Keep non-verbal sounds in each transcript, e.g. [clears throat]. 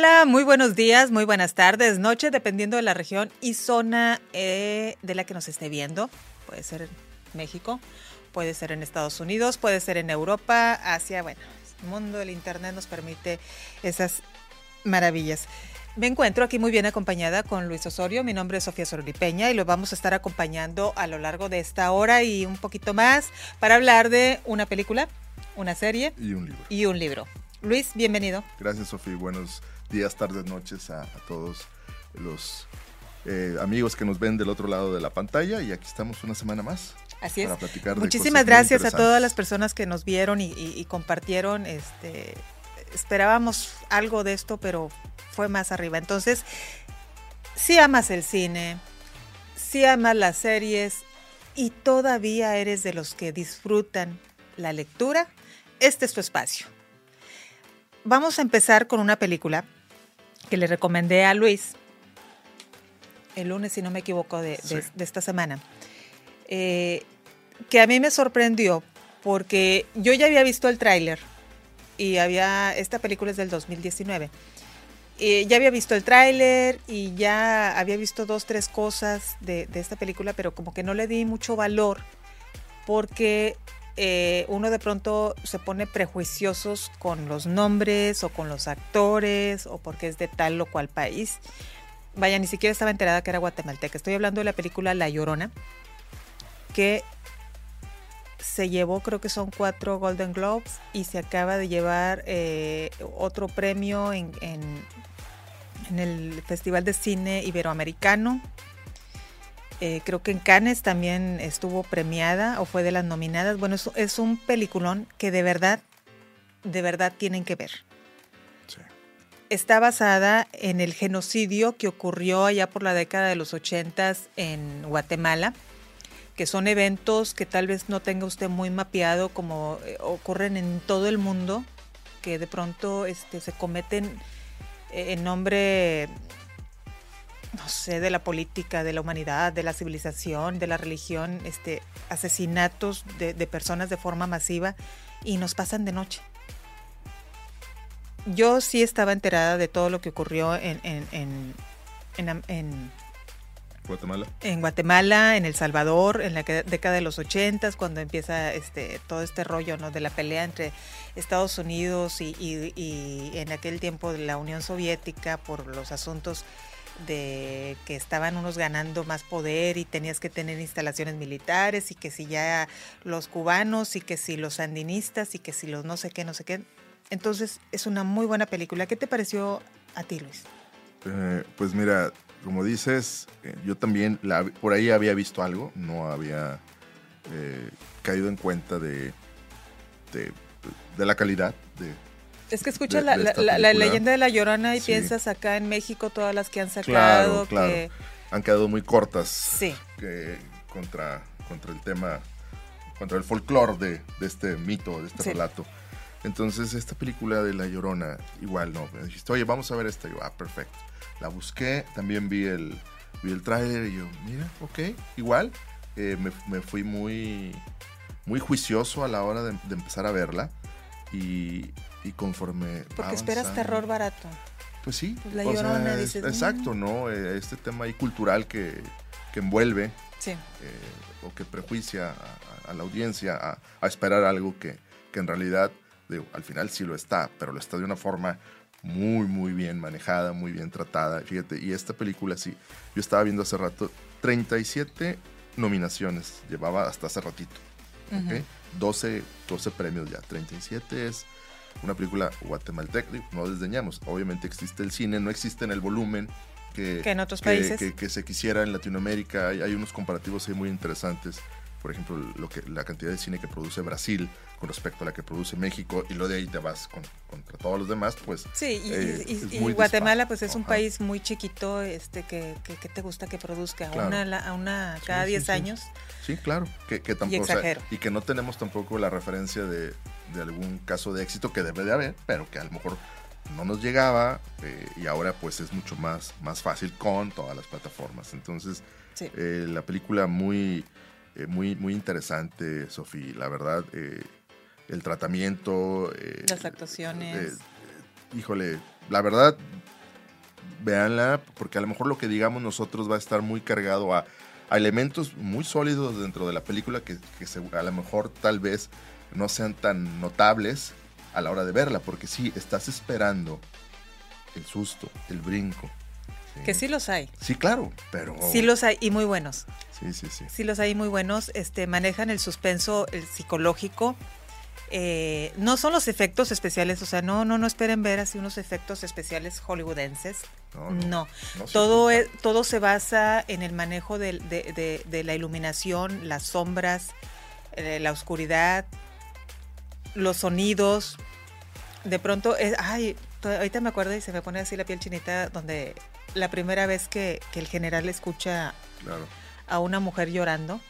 Hola, muy buenos días, muy buenas tardes, noche, dependiendo de la región y zona eh, de la que nos esté viendo. Puede ser en México, puede ser en Estados Unidos, puede ser en Europa, Asia, bueno, el mundo del Internet nos permite esas maravillas. Me encuentro aquí muy bien acompañada con Luis Osorio. Mi nombre es Sofía Sororipeña y lo vamos a estar acompañando a lo largo de esta hora y un poquito más para hablar de una película, una serie y un libro. Y un libro. Luis, bienvenido. Gracias, Sofía. Buenos días, tardes, noches a, todos los eh, amigos que nos ven del otro lado de la pantalla y aquí estamos una semana más. Así es. Muchísimas gracias a todas las personas que nos vieron y, compartieron. Este, esperábamos algo de esto, pero fue más arriba. Entonces, si amas el cine, si amas las series y todavía eres de los que disfrutan la lectura, este es tu espacio. Vamos a empezar con una película que le recomendé a Luis el lunes, si no me equivoco, de, esta semana. Eh, que a mí me sorprendió porque yo ya había visto el tráiler y había, esta película es del 2019. Eh, ya había visto el tráiler y ya había visto dos, tres cosas de, de, esta película, pero como que no le di mucho valor porque eh, uno de pronto se pone prejuiciosos con los nombres o con los actores o porque es de tal o cual país. Vaya, ni siquiera estaba enterada que era guatemalteca. Estoy hablando de la película La Llorona, que se llevó, creo que son cuatro Golden Globes y se acaba de llevar eh, otro premio en, en el Festival de Cine Iberoamericano eh, creo que en Cannes también estuvo premiada o fue de las nominadas. Bueno, es, es un peliculón que de verdad, de verdad tienen que ver. Está basada en el genocidio que ocurrió allá por la década de los ochentas en Guatemala, que son eventos que tal vez no tenga usted muy mapeado como eh, ocurren en todo el mundo, que de pronto este, se cometen eh, en nombre no sé, de la política, de la humanidad, de la civilización, de la religión, este, asesinatos de, personas de forma masiva y nos pasan de noche. Yo sí estaba enterada de todo lo que ocurrió en, en, en, Guatemala. En Guatemala, en El Salvador, en la década de los ochentas, cuando empieza este todo este rollo ¿no? de la pelea entre Estados Unidos y, y en aquel tiempo de la Unión Soviética por los asuntos de que estaban unos ganando más poder y tenías que tener instalaciones militares y que si ya los cubanos y que si los sandinistas y que si los no sé qué, no sé qué. Entonces es una muy buena película. ¿Qué te pareció a ti, Luis? Eh, pues mira, como dices, eh, yo también por ahí había visto algo, no había eh, caído en cuenta de, de, de la calidad de, es que escuchas la, leyenda de la Llorona y piensas acá en México todas las que han sacado. Que... Han quedado muy cortas. Sí. contra, contra el tema, contra el folclore de, este mito, de este relato. Entonces, esta película de La Llorona, igual, no. Me dijiste, oye, vamos a ver esta. Y yo, ah, perfecto. La busqué, también vi el, vi el tráiler y yo, mira, ok, igual. Eh, me, fui muy, muy juicioso a la hora de, de empezar a verla. Y, y conforme... Porque esperas terror barato. Pues sí. Pues la llorona, dices, Exacto, mm". ¿no? Eh, este tema ahí cultural que, que envuelve sí. eh, o que prejuicia a, la audiencia a, esperar algo que, que en realidad, digo, al final sí lo está, pero lo está de una forma muy, muy bien manejada, muy bien tratada. Fíjate, y esta película sí, yo estaba viendo hace rato, 37 nominaciones llevaba hasta hace ratito. 12, 12 premios ya, 37 es una película guatemalteca, no desdeñamos. Obviamente existe el cine, no existe en el volumen que, en otros países. Que, se quisiera en Latinoamérica. Hay, hay, unos comparativos ahí muy interesantes. Por ejemplo, lo que, la cantidad de cine que produce Brasil con respecto a la que produce México y lo de ahí te vas con, contra todos los demás, pues... Sí, y, eh, Guatemala pues es un país muy chiquito este que, que, te gusta que produzca a una, a una cada 10 años. Sí, claro, que, que tampoco... Y, y que no tenemos tampoco la referencia de, de algún caso de éxito que debe de haber, pero que a lo mejor no nos llegaba eh, y ahora pues es mucho más, más fácil con todas las plataformas. Entonces, eh, la película muy, eh, muy, muy interesante, Sofía, la verdad, el tratamiento. las actuaciones. híjole, la verdad, véanla, porque a lo mejor lo que digamos nosotros va a estar muy cargado a, elementos muy sólidos dentro de la película que, a lo mejor tal vez no sean tan notables a la hora de verla, porque sí, estás esperando el susto, el brinco. Que sí los hay. Sí, claro, pero... Sí los hay y muy buenos. Sí, sí, sí. Sí los hay muy buenos. Este, manejan el suspenso el psicológico eh, no son los efectos especiales, o sea, no, no, no esperen ver así unos efectos especiales hollywoodenses. No, todo, es, todo se basa en el manejo de, la iluminación, las sombras, eh, la oscuridad, los sonidos. De pronto, es, ay, ahorita me acuerdo y se me pone así la piel chinita, donde la primera vez que, el general escucha a una mujer llorando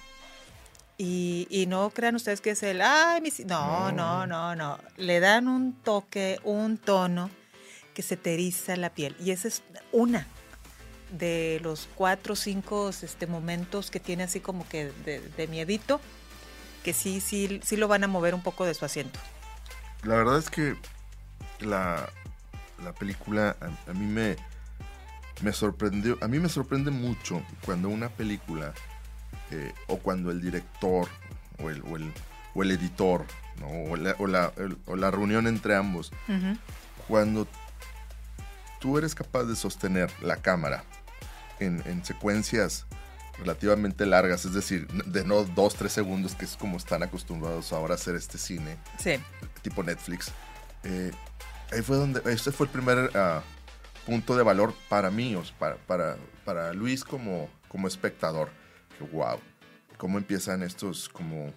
y, no crean ustedes que es el, ay, No, no, no, no. Le dan un toque, un tono que se te eriza la piel. Y esa es una de los cuatro o cinco este, momentos que tiene así como que de, miedito, que sí, sí, sí lo van a mover un poco de su asiento. La verdad es que la, película a, a, mí me, me sorprendió, a mí me sorprende mucho cuando una película eh, o cuando el director o el, o el, editor, o, la, reunión entre ambos, cuando tú eres capaz de sostener la cámara en, secuencias relativamente largas, es decir, de no dos, tres segundos, que es como están acostumbrados ahora a hacer este cine, tipo Netflix. Eh, ahí fue donde, este fue el primer ah, punto de valor para mí, para, para, para Luis como, como espectador wow, cómo empiezan estos como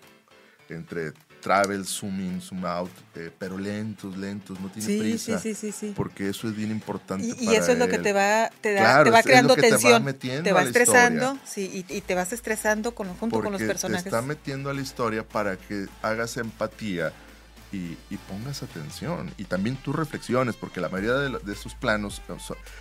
entre travel, zoom in, zoom out, eh, pero lentos, lentos, no tiene prisa. Sí, sí, sí, Porque eso es bien importante. Y, y eso es lo que te va, te, da, te va creando tensión. Te va, estresando, sí, y, te vas estresando con, junto con los personajes. Te está metiendo a la historia para que hagas empatía y, pongas atención. Y también tus reflexiones, porque la mayoría de, de estos planos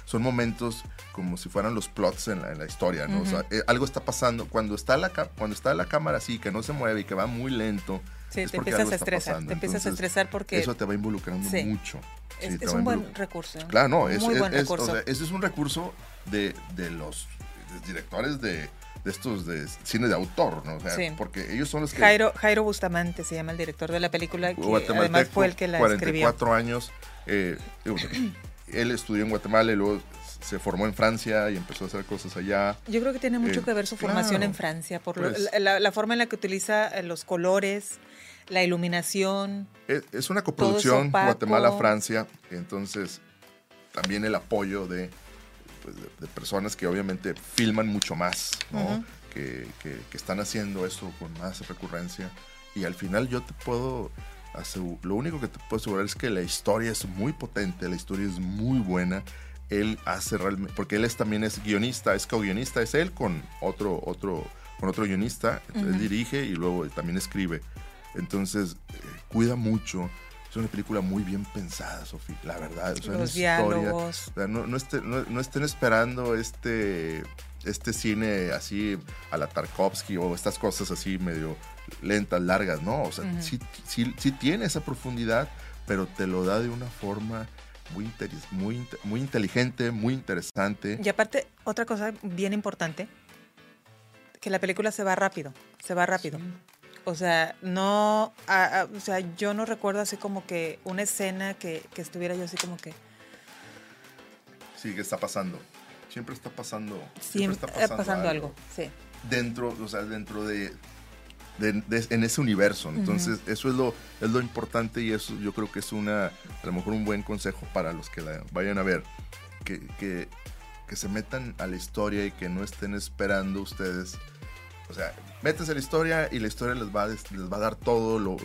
son, momentos como si fueran los plots en la, historia, ¿no? O sea, eh, algo está pasando. Cuando está, la, cuando está la cámara así, que no se mueve y que va muy lento, Sí, te empiezas a estresar, te empiezas a estresar porque... Eso te va involucrando mucho. es, un buen recurso. Claro, no, es, ese es un recurso de, de los directores de, de estos de cine de autor, ¿no? O sea, porque ellos son los que... Jairo, Jairo Bustamante se llama el director de la película, que además fue el que la 44 años, eh, [clears throat] él estudió en Guatemala y luego se formó en Francia y empezó a hacer cosas allá. Yo creo que tiene mucho eh, que ver su formación en Francia, por pues la, forma en la que utiliza eh, los colores, la iluminación. Es, una coproducción Guatemala-Francia, entonces también el apoyo de pues, de, personas que obviamente filman mucho más, que, están haciendo esto con más recurrencia. Y al final yo te puedo lo único que te puedo asegurar es que la historia es muy potente, la historia es muy buena. Él hace realmente, porque él es, también es guionista, es co-guionista, es él con otro, otro, con otro guionista, él dirige y luego también escribe. Entonces, eh, cuida mucho es una película muy bien pensada, Sofía, la verdad. Los diálogos. no, estén esperando este, este cine así a la Tarkovsky o estas cosas así medio lentas, largas, ¿no? O sea, sí, tiene esa profundidad, pero te lo da de una forma muy, muy, muy inteligente, muy interesante. Y aparte, otra cosa bien importante, que la película se va rápido, se va rápido. O sea, no, o sea, yo no recuerdo así como que una escena que, estuviera yo así como que... Sí, que está pasando. Siempre está pasando. Siempre, está pasando, algo. sí. Dentro, o sea, dentro de, en ese universo. Entonces, eso es lo, es lo importante y eso yo creo que es una, a lo mejor un buen consejo para los que la vayan a ver. Que, que, que se metan a la historia y que no estén esperando ustedes o sea, métanse a la historia y la historia les va a, les va a dar todo lo,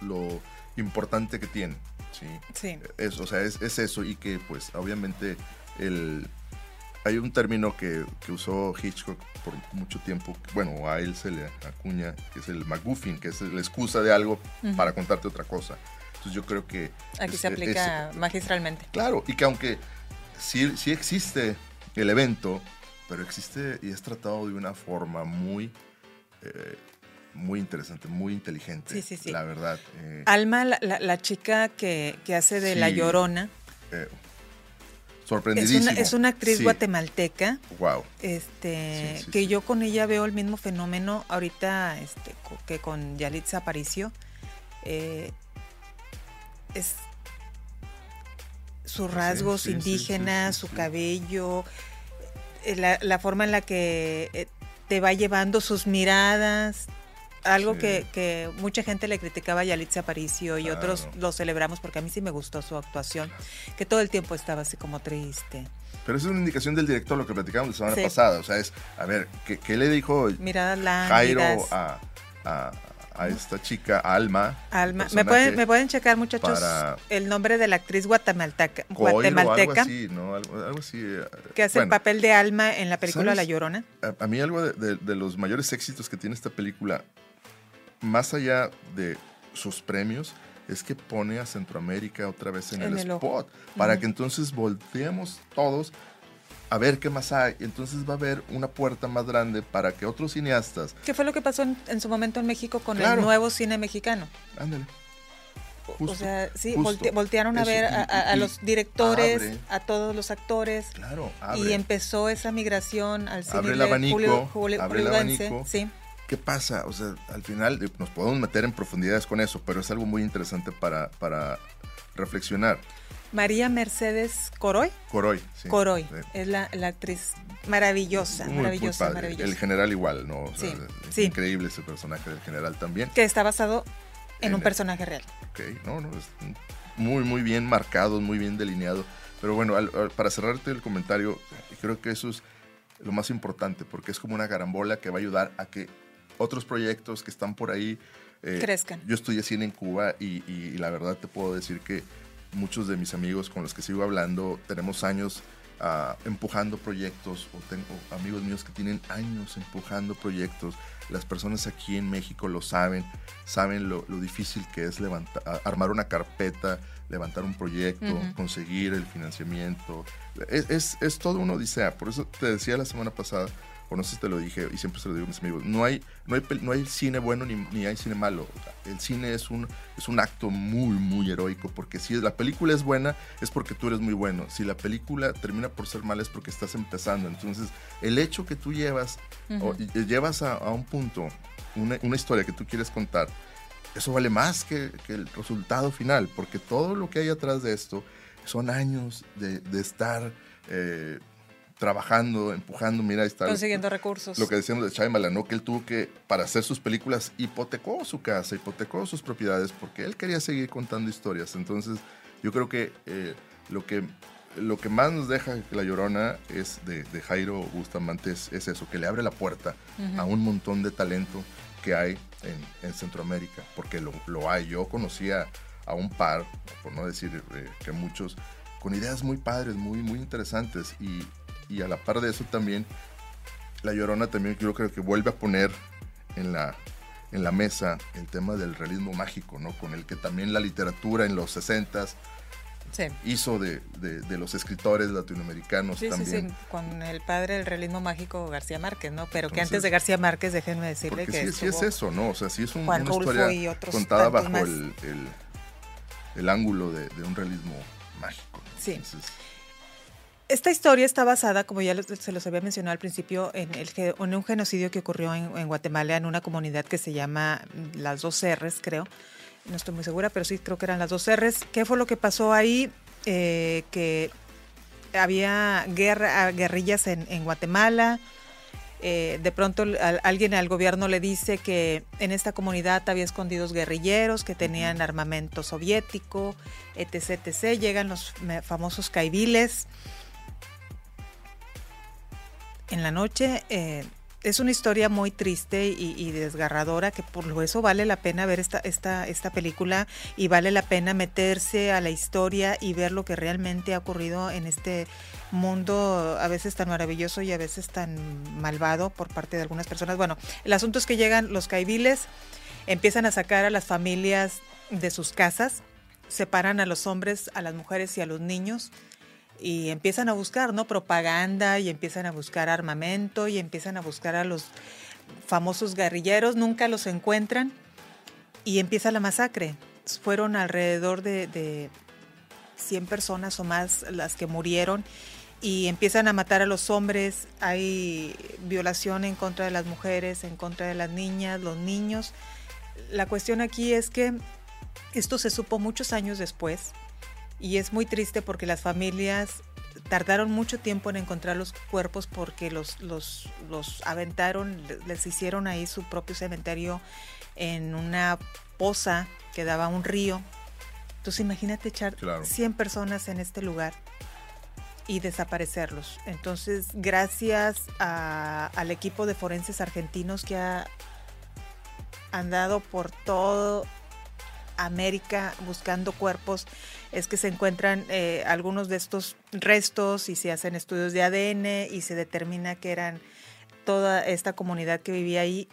lo, importante que tiene. Sí. sí. Es, o sea, es, es, eso y que pues obviamente el, hay un término que, que, usó Hitchcock por mucho tiempo, bueno, a él se le acuña, que es el MacGuffin, que es la excusa de algo para contarte otra cosa. Entonces yo creo que... Aquí se aplica magistralmente. Claro, y que aunque sí, sí existe el evento, pero existe y es tratado de una forma muy, eh, muy interesante, muy inteligente. Sí, sí, sí. La verdad. Eh. Alma, la, chica que, hace de La Llorona, eh, sorprendidísimo. Es una, actriz guatemalteca. Wow. Este, que yo con ella veo el mismo fenómeno ahorita este, que con Yalitza Aparicio. Eh, es sus rasgos indígenas, su cabello, eh, la, forma en la que eh, te va llevando sus miradas, algo que, mucha gente le criticaba a Yalitza Aparicio y otros lo celebramos porque a mí sí me gustó su actuación, que todo el tiempo estaba así como triste. Pero esa es una indicación del director, lo que platicamos la semana pasada. O sea, es, a ver, ¿qué, le dijo Jairo a, a esta chica, Alma. Alma. ¿Me pueden, ¿Me pueden checar, muchachos, el nombre de la actriz guatemalteca? guatemalteca algo así, ¿no? Algo, así. Eh, que hace el papel de Alma en la película La Llorona. A, mí algo de, los mayores éxitos que tiene esta película, más allá de sus premios, es que pone a Centroamérica otra vez en, el, spot, para que entonces volteemos todos a ver qué más hay. Entonces va a haber una puerta más grande para que otros cineastas. ¿Qué fue lo que pasó en, su momento en México con el nuevo cine mexicano? Ándale. o sea, sí, voltearon a ver a, los directores, a todos los actores. Claro, Y empezó esa migración al cine abre el abanico, abre el abanico. Sí. ¿Qué pasa? O sea, al final nos podemos meter en profundidades con eso, pero es algo muy interesante para, para reflexionar. María Mercedes Coroy. Coroy, sí. Coroy, es la, actriz maravillosa, maravillosa, maravillosa. El general igual, ¿no? sí, Increíble ese personaje del general también. Que está basado en, un personaje real. Ok, no, no, es muy, muy bien marcado, muy bien delineado. Pero bueno, para cerrarte el comentario, creo que eso es lo más importante, porque es como una garambola que va a ayudar a que otros proyectos que están por ahí eh, crezcan. Yo estudié cine en Cuba y, y, la verdad te puedo decir que muchos de mis amigos con los que sigo hablando tenemos años ah, empujando proyectos o tengo amigos míos que tienen años empujando proyectos. Las personas aquí en México lo saben, saben lo, difícil que es levantar, armar una carpeta, levantar un proyecto, conseguir el financiamiento. Es, es, es todo una odisea. Por eso te decía la semana pasada o no sé si te lo dije y siempre se lo digo a mis amigos, no hay, no hay, no hay cine bueno ni, ni, hay cine malo. El cine es un, es un acto muy, muy heroico, porque si la película es buena es porque tú eres muy bueno. Si la película termina por ser mala es porque estás empezando. Entonces, el hecho que tú llevas, o, llevas a, un punto una, una, historia que tú quieres contar, eso vale más que, que, el resultado final, porque todo lo que hay atrás de esto son años de, de estar... Eh, trabajando, empujando, mira, está. Consiguiendo recursos. Lo que decíamos de Shyamalan, ¿no? Que él tuvo que, para hacer sus películas, hipotecó su casa, hipotecó sus propiedades, porque él quería seguir contando historias. Entonces, yo creo que eh, lo que lo que más nos deja La Llorona es de, Jairo Bustamante es, eso, que le abre la puerta a un montón de talento que hay en, Centroamérica, porque lo, lo, hay. Yo conocía a un par, por no decir eh, que muchos, con ideas muy padres, muy, muy interesantes, y, y a la par de eso también, La Llorona también yo creo que vuelve a poner en la, en la mesa el tema del realismo mágico, ¿no? Con el que también la literatura en los 60 hizo de, de, los escritores latinoamericanos también. Sí, sí, con el padre del realismo mágico García Márquez, ¿no? Pero que antes de García Márquez, déjenme decirle que. Sí, sí es eso, ¿no? O sea, sí es un, una historia contada bajo el, el, ángulo de, un realismo mágico. Sí. Esta historia está basada, como ya se los había mencionado al principio, en, el, en un genocidio que ocurrió en, Guatemala, en una comunidad que se llama mm, las dos R's, creo. No estoy muy segura, pero sí creo que eran las dos R's. ¿Qué fue lo que pasó ahí? Eh, que había guerra, guerrillas en, Guatemala. Eh, de pronto alguien al gobierno le dice que en esta comunidad había escondidos guerrilleros que tenían armamento soviético, etc, etc. Llegan los famosos caibiles en la noche. Eh, es una historia muy triste y, desgarradora que por eso vale la pena ver esta, esta, esta película y vale la pena meterse a la historia y ver lo que realmente ha ocurrido en este mundo a veces tan maravilloso y a veces tan malvado por parte de algunas personas. Bueno, el asunto es que llegan los caibiles, empiezan a sacar a las familias de sus casas, separan a los hombres, a las mujeres y a los niños y empiezan a buscar, ¿no? Propaganda y empiezan a buscar armamento y empiezan a buscar a los famosos guerrilleros, nunca los encuentran y empieza la masacre. Fueron alrededor de, 100 personas o más las que murieron y empiezan a matar a los hombres, hay violación en contra de las mujeres, en contra de las niñas, los niños. La cuestión aquí es que esto se supo muchos años después y es muy triste porque las familias tardaron mucho tiempo en encontrar los cuerpos porque los, los, los aventaron, les hicieron ahí su propio cementerio en una poza que daba un río. Entonces imagínate echar 100 personas en este lugar y desaparecerlos. Entonces, gracias al equipo de forenses argentinos que ha andado por todo América buscando cuerpos, es que se encuentran eh, algunos de estos restos y se hacen estudios de ADN y se determina que eran toda esta comunidad que vivía ahí.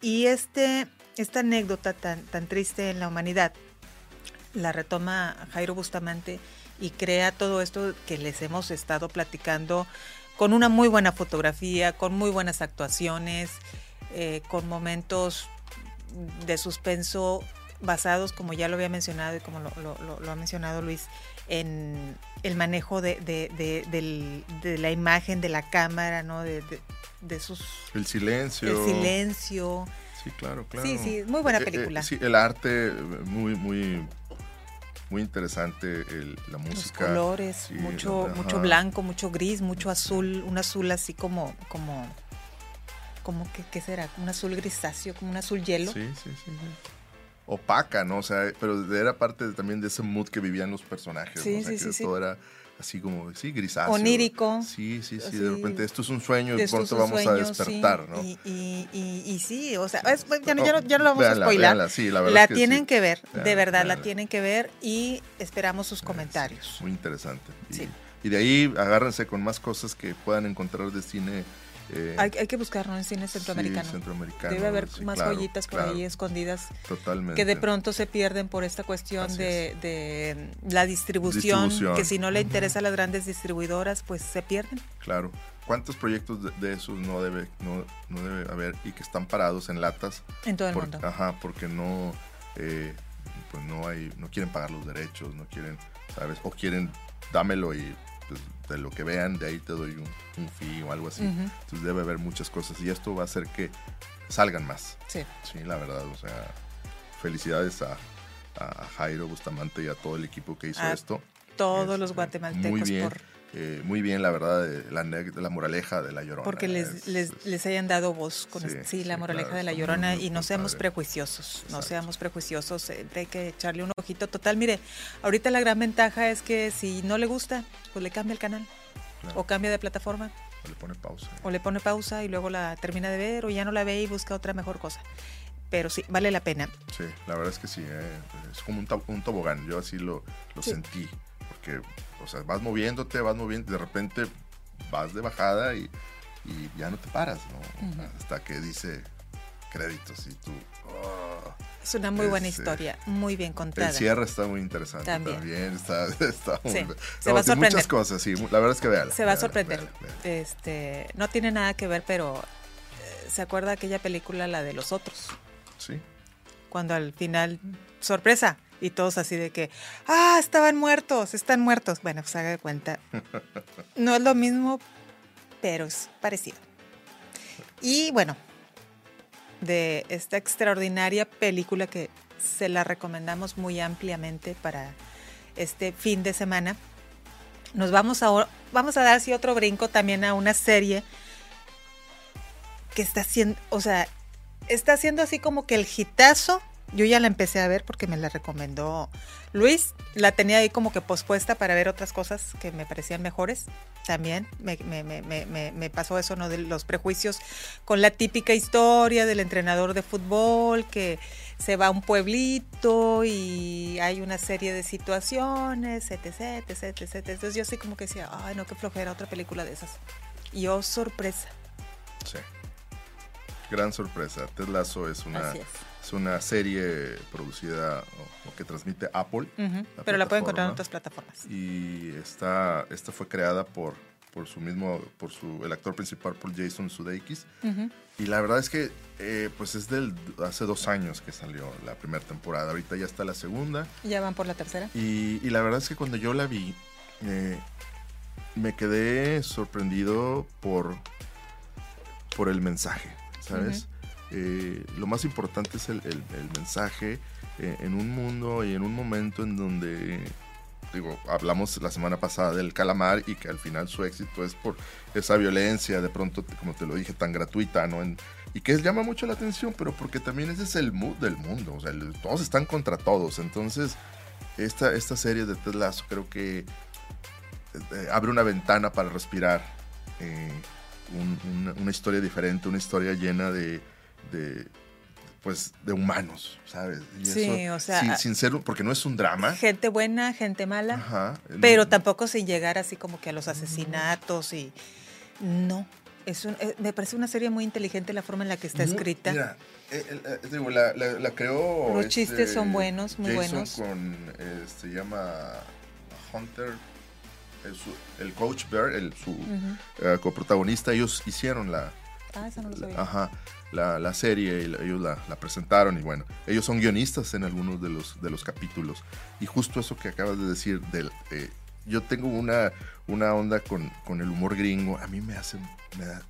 Y este, esta anécdota tan, tan triste en la humanidad la retoma Jairo Bustamante y crea todo esto que les hemos estado platicando con una muy buena fotografía, con muy buenas actuaciones, eh, con momentos de suspenso basados, como ya lo había mencionado y como lo, ha mencionado Luis, en el manejo de, de, la imagen, de la cámara, ¿no? De, sus... El silencio. El silencio. Sí, claro, claro. Sí, sí, muy buena eh, eh, película. sí, el arte muy, muy muy interesante la música. Los colores, mucho, mucho blanco, mucho gris, mucho azul, un azul así como, como, como que, ¿qué será? Un azul grisáceo, como un azul hielo. Sí, sí, sí. Opaca, ¿no? O sea, pero era parte también de ese mood que vivían los personajes. Sí, sí, sí, todo era así como, sí, grisáceo. Onírico. Sí, sí, sí, de repente esto es un sueño y pronto vamos a despertar, ¿no? Y, y, y, sí, o sea, ya, no, ya, no, lo vamos a spoiler. la, la tienen que ver, de verdad, la tienen que ver y esperamos sus comentarios. Muy interesante. Y, de ahí agárrense con más cosas que puedan encontrar de cine eh, hay, que buscarlo en cine centroamericano. Debe haber más joyitas por ahí escondidas. Totalmente. Que de pronto se pierden por esta cuestión de, la distribución, que si no le interesa a las grandes distribuidoras, pues se pierden. Claro. ¿Cuántos proyectos de, esos no debe, no, debe haber y que están parados en latas? En todo el mundo. Ajá, porque no, eh, pues no hay, no quieren pagar los derechos, no quieren, ¿sabes? O quieren dámelo y de lo que vean, de ahí te doy un, fee o algo así. Entonces debe haber muchas cosas y esto va a hacer que salgan más. Sí. Sí, la verdad, o sea, felicidades a, Jairo Bustamante y a todo el equipo que hizo esto. Todos los este, guatemaltecos muy bien, eh, muy bien, la verdad, la, la moraleja de la Llorona. Porque les, les, hayan dado voz con sí, la moraleja de la Llorona y no seamos prejuiciosos, no seamos prejuiciosos, hay que echarle un ojito total. Mire, ahorita la gran ventaja es que si no le gusta, pues le cambia el canal o cambia de plataforma. O le pone pausa. O le pone pausa y luego la termina de ver o ya no la ve y busca otra mejor cosa. Pero sí, vale la pena. Sí, la verdad es que sí, eh, es como un, tobogán, yo así lo, lo sentí, porque, o sea, vas moviéndote, vas moviendo, de repente vas de bajada y, ya no te paras, ¿no? Hasta que dice créditos y tú... Oh, es una muy buena historia, muy bien contada. El cierre está muy interesante también. está, [laughs] está muy, se va a sorprender. Muchas cosas, sí. La verdad es que véala. Se va a sorprender. Este, no tiene nada que ver, pero eh, ¿se acuerda aquella película, la de los otros? Sí. Cuando al final, sorpresa, y todos así de que, ah, estaban muertos, están muertos. Bueno, pues haga de cuenta. [laughs] No es lo mismo, pero es parecido. Y bueno, de esta extraordinaria película que se la recomendamos muy ampliamente para este fin de semana. Nos vamos a, vamos a dar así otro brinco también a una serie que está haciendo, o sea, está haciendo así como que el hitazo yo ya la empecé a ver porque me la recomendó Luis. La tenía ahí como que pospuesta para ver otras cosas que me parecían mejores. También me, me, pasó eso, ¿no? De los prejuicios con la típica historia del entrenador de fútbol que se va a un pueblito y hay una serie de situaciones, etc, etc, etc. Entonces yo así como que decía, ay, no, qué flojera, otra película de esas. Y oh, sorpresa. Sí. Gran sorpresa. Ted Lasso es una una serie producida o, que transmite Apple. Pero la pueden encontrar en otras plataformas. Y esta, esta fue creada por por su mismo, por su, el actor principal, por Jason Sudeikis. Y la verdad es que, eh, pues es del, hace dos años que salió la primera temporada. Ahorita ya está la segunda. Ya van por la tercera. Y, la verdad es que cuando yo la vi, eh, me quedé sorprendido por, por el mensaje, ¿sabes? Eh, lo más importante es el, mensaje en un mundo y en un momento en donde digo, hablamos la semana pasada del calamar y que al final su éxito es por esa violencia, de pronto, como te lo dije, tan gratuita, ¿no? y que llama mucho la atención, pero porque también ese es el mood del mundo, o sea, todos están contra todos, entonces esta, esta serie de Ted Lasso creo que eh, abre una ventana para respirar eh, una, historia diferente, una historia llena de pues de humanos, ¿sabes? sí, o sea, sin, ser, porque no es un drama. Gente buena, gente mala, pero tampoco sin llegar así como que a los asesinatos y no. Es eh, me parece una serie muy inteligente la forma en la que está escrita. Mira, eh, eh, digo, la, la, creó. Los chistes este, son buenos, muy Jason buenos. Con, se llama Hunter, el, coach Bear, el, su coprotagonista, ellos hicieron la. Ah, esa no lo sabía. Ajá la, serie, y ellos la, presentaron y bueno, ellos son guionistas en algunos de los, de los capítulos. Y justo eso que acabas de decir, del, eh, yo tengo una, una onda con, con, el humor gringo, a mí me hace,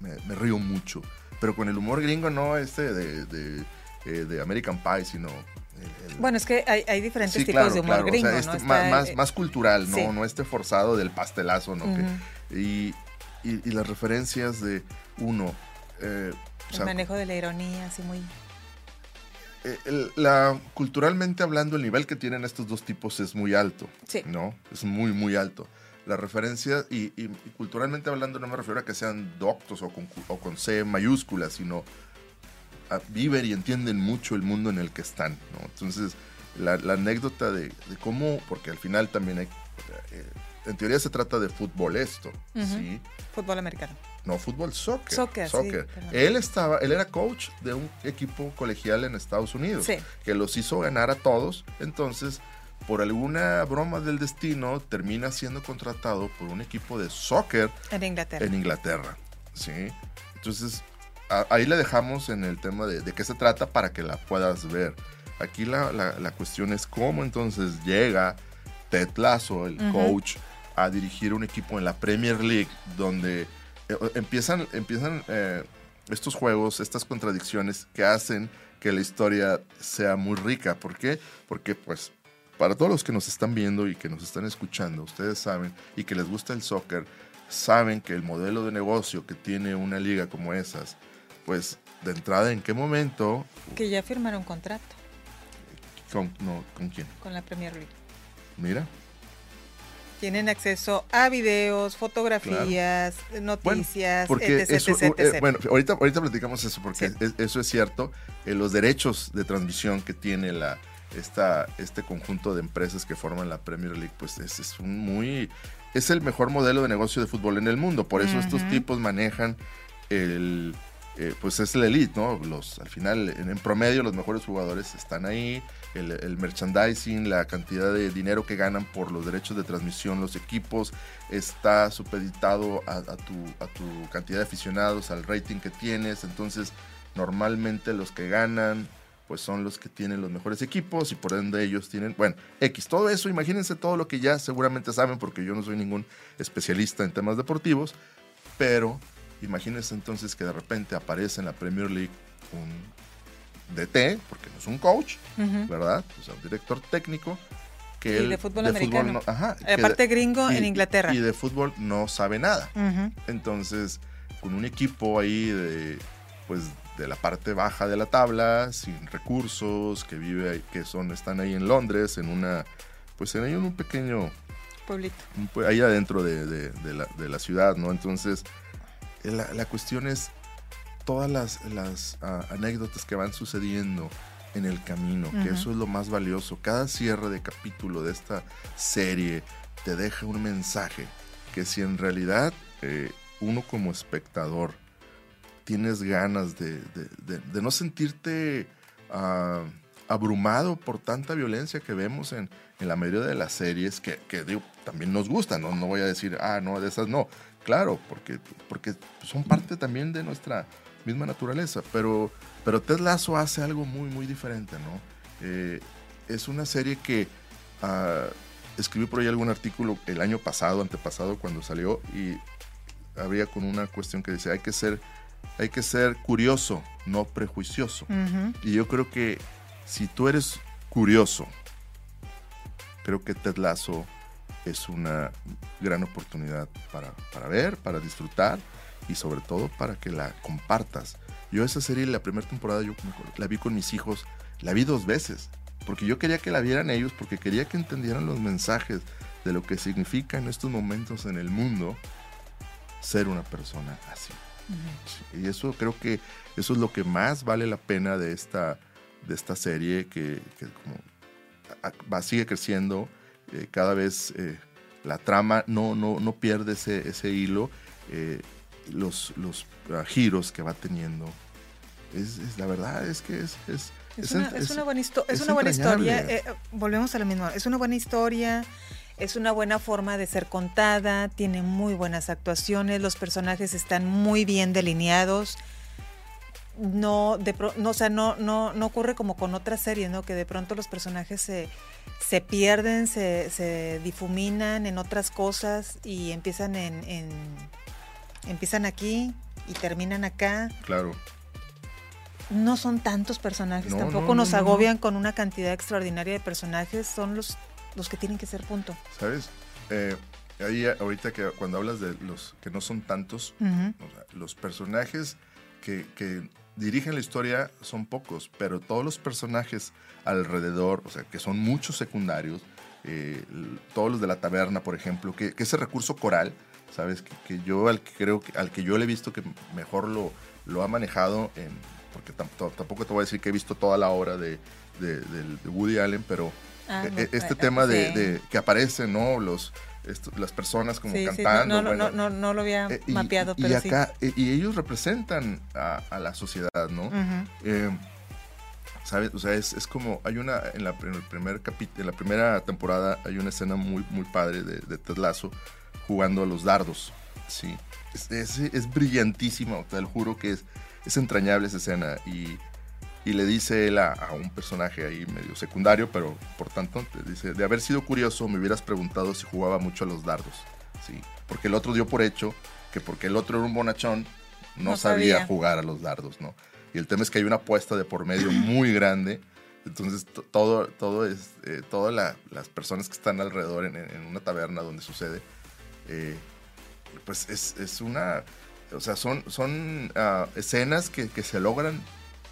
me, me, río mucho, pero con el humor gringo no este de, de, eh, American Pie, sino bueno, es que hay, diferentes tipos de humor gringo, este más, más, cultural, ¿no? No este forzado del pastelazo, ¿no? y, y, las referencias de uno, eh, el manejo de la ironía, así muy... Eh, la, culturalmente hablando, el nivel que tienen estos dos tipos es muy alto. Sí. ¿No? Es muy, muy alto. La referencia, y, culturalmente hablando, no me refiero a que sean doctos o con, o con C mayúscula, sino a, viven y entienden mucho el mundo en el que están. ¿no? Entonces, la, anécdota de, cómo, porque al final también hay. Eh, en teoría se trata de fútbol esto, ¿sí? Fútbol americano. No, fútbol, soccer. Soccer, soccer. él estaba, él era coach de un equipo colegial en Estados Unidos, que los hizo ganar a todos. Entonces, por alguna broma del destino, termina siendo contratado por un equipo de soccer en Inglaterra. En Inglaterra, sí. Entonces, ahí le dejamos en el tema de, qué se trata para que la puedas ver. Aquí la, la, cuestión es cómo entonces llega Ted Lasso, el coach, a dirigir un equipo en la Premier League, donde empiezan, empiezan eh, estos juegos, estas contradicciones que hacen que la historia sea muy rica. ¿Por qué? Porque pues para todos los que nos están viendo y que nos están escuchando, ustedes saben y que les gusta el soccer, saben que el modelo de negocio que tiene una liga como esas, pues de entrada, ¿en qué momento? Que ya firmaron contrato. ¿Con, no, ¿con quién? Con la Premier League. Mira, tienen acceso a videos, fotografías, noticias, bueno, etc, eh, bueno, ahorita, ahorita platicamos eso porque eso es cierto. Eh, los derechos de transmisión que tiene la, esta, este conjunto de empresas que forman la Premier League, pues es, es un muy es el mejor modelo de negocio de fútbol en el mundo. Por eso estos tipos manejan el eh, pues es el elite, ¿no? Los, al final, en, promedio, los mejores jugadores están ahí. El, merchandising, la cantidad de dinero que ganan por los derechos de transmisión, los equipos, está supeditado a, tu, a tu cantidad de aficionados, al rating que tienes. Entonces, normalmente los que ganan, pues son los que tienen los mejores equipos y por ende ellos tienen, bueno, X, todo eso, imagínense todo lo que ya seguramente saben porque yo no soy ningún especialista en temas deportivos, pero Imagínense entonces que de repente aparece en la Premier League un DT, porque no es un coach, ¿verdad? O sea, un director técnico. Que y de fútbol americano. Aparte gringo en Inglaterra. Y de fútbol no sabe nada. Entonces, con un equipo ahí de, pues, de la parte baja de la tabla, sin recursos, que vive, que son, están ahí en Londres, en una, pues en un pequeño pueblito. ahí adentro de, de, la, de la ciudad, ¿no? Entonces, la, cuestión es todas las, ah, anécdotas que van sucediendo en el camino, que eso es lo más valioso. Cada cierre de capítulo de esta serie te deja un mensaje que si en realidad eh, uno como espectador tienes ganas de, no sentirte ah, abrumado por tanta violencia que vemos en, la mayoría de las series, que, que digo, también nos gustan, ¿no? no voy a decir, ah, no, de esas no, claro, porque, porque son parte también de nuestra misma naturaleza, pero, pero Ted Lasso hace algo muy, muy diferente, ¿no? Eh, es una serie que uh, escribí por ahí algún artículo el año pasado, antepasado, cuando salió, y había con una cuestión que dice, hay que ser, hay que ser curioso, no prejuicioso. Y yo creo que si tú eres curioso, creo que Ted Lasso es una gran oportunidad para, para ver, para disfrutar y sobre todo para que la compartas. Yo esa serie, la primera temporada, yo la vi con mis hijos, la vi dos veces, porque yo quería que la vieran ellos, porque quería que entendieran los mensajes de lo que significa en estos momentos en el mundo ser una persona así. Y eso creo que eso es lo que más vale la pena de esta, de esta serie que, va, sigue creciendo, eh, cada vez eh, la trama no, no, no pierde ese, ese hilo. Eh, los, los ah, giros que va teniendo. Es, la verdad es que es... Es, es, una, buena, es una buena historia. Eh, volvemos a lo mismo. Es una buena historia. Es una buena forma de ser contada, tiene muy buenas actuaciones, los personajes están muy bien delineados. No, de no, o sea, no, no, no ocurre como con otras series, ¿no? Que de pronto los personajes se, se pierden, se, se, difuminan en otras cosas y empiezan en Empiezan aquí y terminan acá. Claro. No son tantos personajes, tampoco nos agobian con una cantidad extraordinaria de personajes, son los, los que tienen que ser punto. ¿Sabes? Eh, ahí ahorita que cuando hablas de los que no son tantos, los personajes que, que, dirigen la historia son pocos, pero todos los personajes alrededor, o sea, que son muchos secundarios, eh, todos los de la taberna, por ejemplo, que, que ese recurso coral, ¿sabes? Que, yo al que creo que al que yo le he visto que mejor lo, lo ha manejado, en, porque tampoco te voy a decir que he visto toda la obra de, de, Woody Allen, pero ah, e, e, este tema de, que aparecen, ¿no? Los, las personas como cantando. no, no, no, no, lo había eh, mapeado, y, pero acá, Y, ellos representan a, la sociedad, ¿no? Eh, ¿Sabes? O sea, es, es, como, hay una, en la, en el primer en la primera temporada hay una escena muy, muy padre de, de Ted Lasso, jugando a los dardos. Sí, es, es, brillantísimo, te lo juro que es, es entrañable esa escena. Y, y le dice él a, un personaje ahí medio secundario, pero por tanto, te dice, de haber sido curioso me hubieras preguntado si jugaba mucho a los dardos. Sí, porque el otro dio por hecho que porque el otro era un bonachón, no, sabía. jugar a los dardos, ¿no? Y el tema es que hay una apuesta de por medio [clears throat] muy grande. Entonces, todo, todo es, eh, todas las personas que están alrededor en, en, una taberna donde sucede, eh, pues es, una, o sea, son, son ah, escenas que, se logran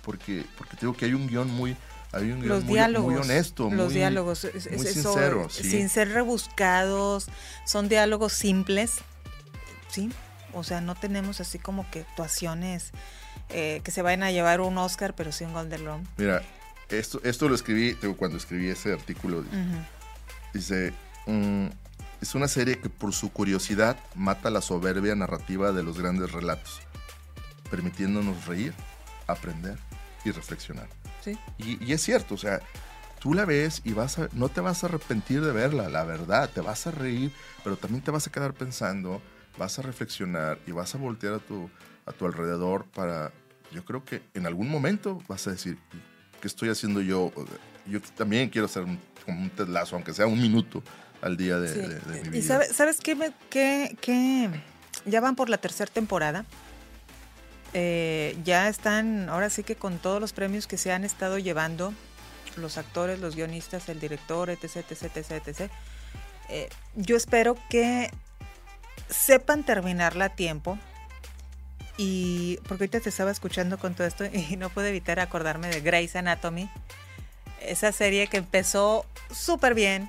porque, porque digo que hay un guion muy, hay un los muy, diálogos, muy honesto, los diálogos, muy sincero, sin ser rebuscados, son diálogos simples, sí, o sea, no tenemos así como que actuaciones eh, que se vayan a llevar un Oscar, pero sí un Golden Globe. Mira, esto, esto lo escribí cuando escribí ese artículo. Dice, mm, es una serie que por su curiosidad mata la soberbia narrativa de los grandes relatos, permitiéndonos reír, aprender y reflexionar. Sí. Y, es cierto, o sea, tú la ves y vas a, no te vas a arrepentir de verla, la verdad, te vas a reír, pero también te vas a quedar pensando, vas a reflexionar y vas a voltear a tu, a tu alrededor para, yo creo que en algún momento vas a decir, ¿qué estoy haciendo yo? Yo también quiero hacer un, como un tedlazo, aunque sea un minuto al día de, mi vida. ¿Y sabes, qué, Ya van por la tercera temporada. Eh, ya están, ahora sí que con todos los premios que se han estado llevando, los actores, los guionistas, el director, etc, etc, etc, etc. yo espero que sepan terminarla a tiempo. Y porque ahorita te estaba escuchando con todo esto y no puedo evitar acordarme de Grey's Anatomy. Esa serie que empezó súper bien,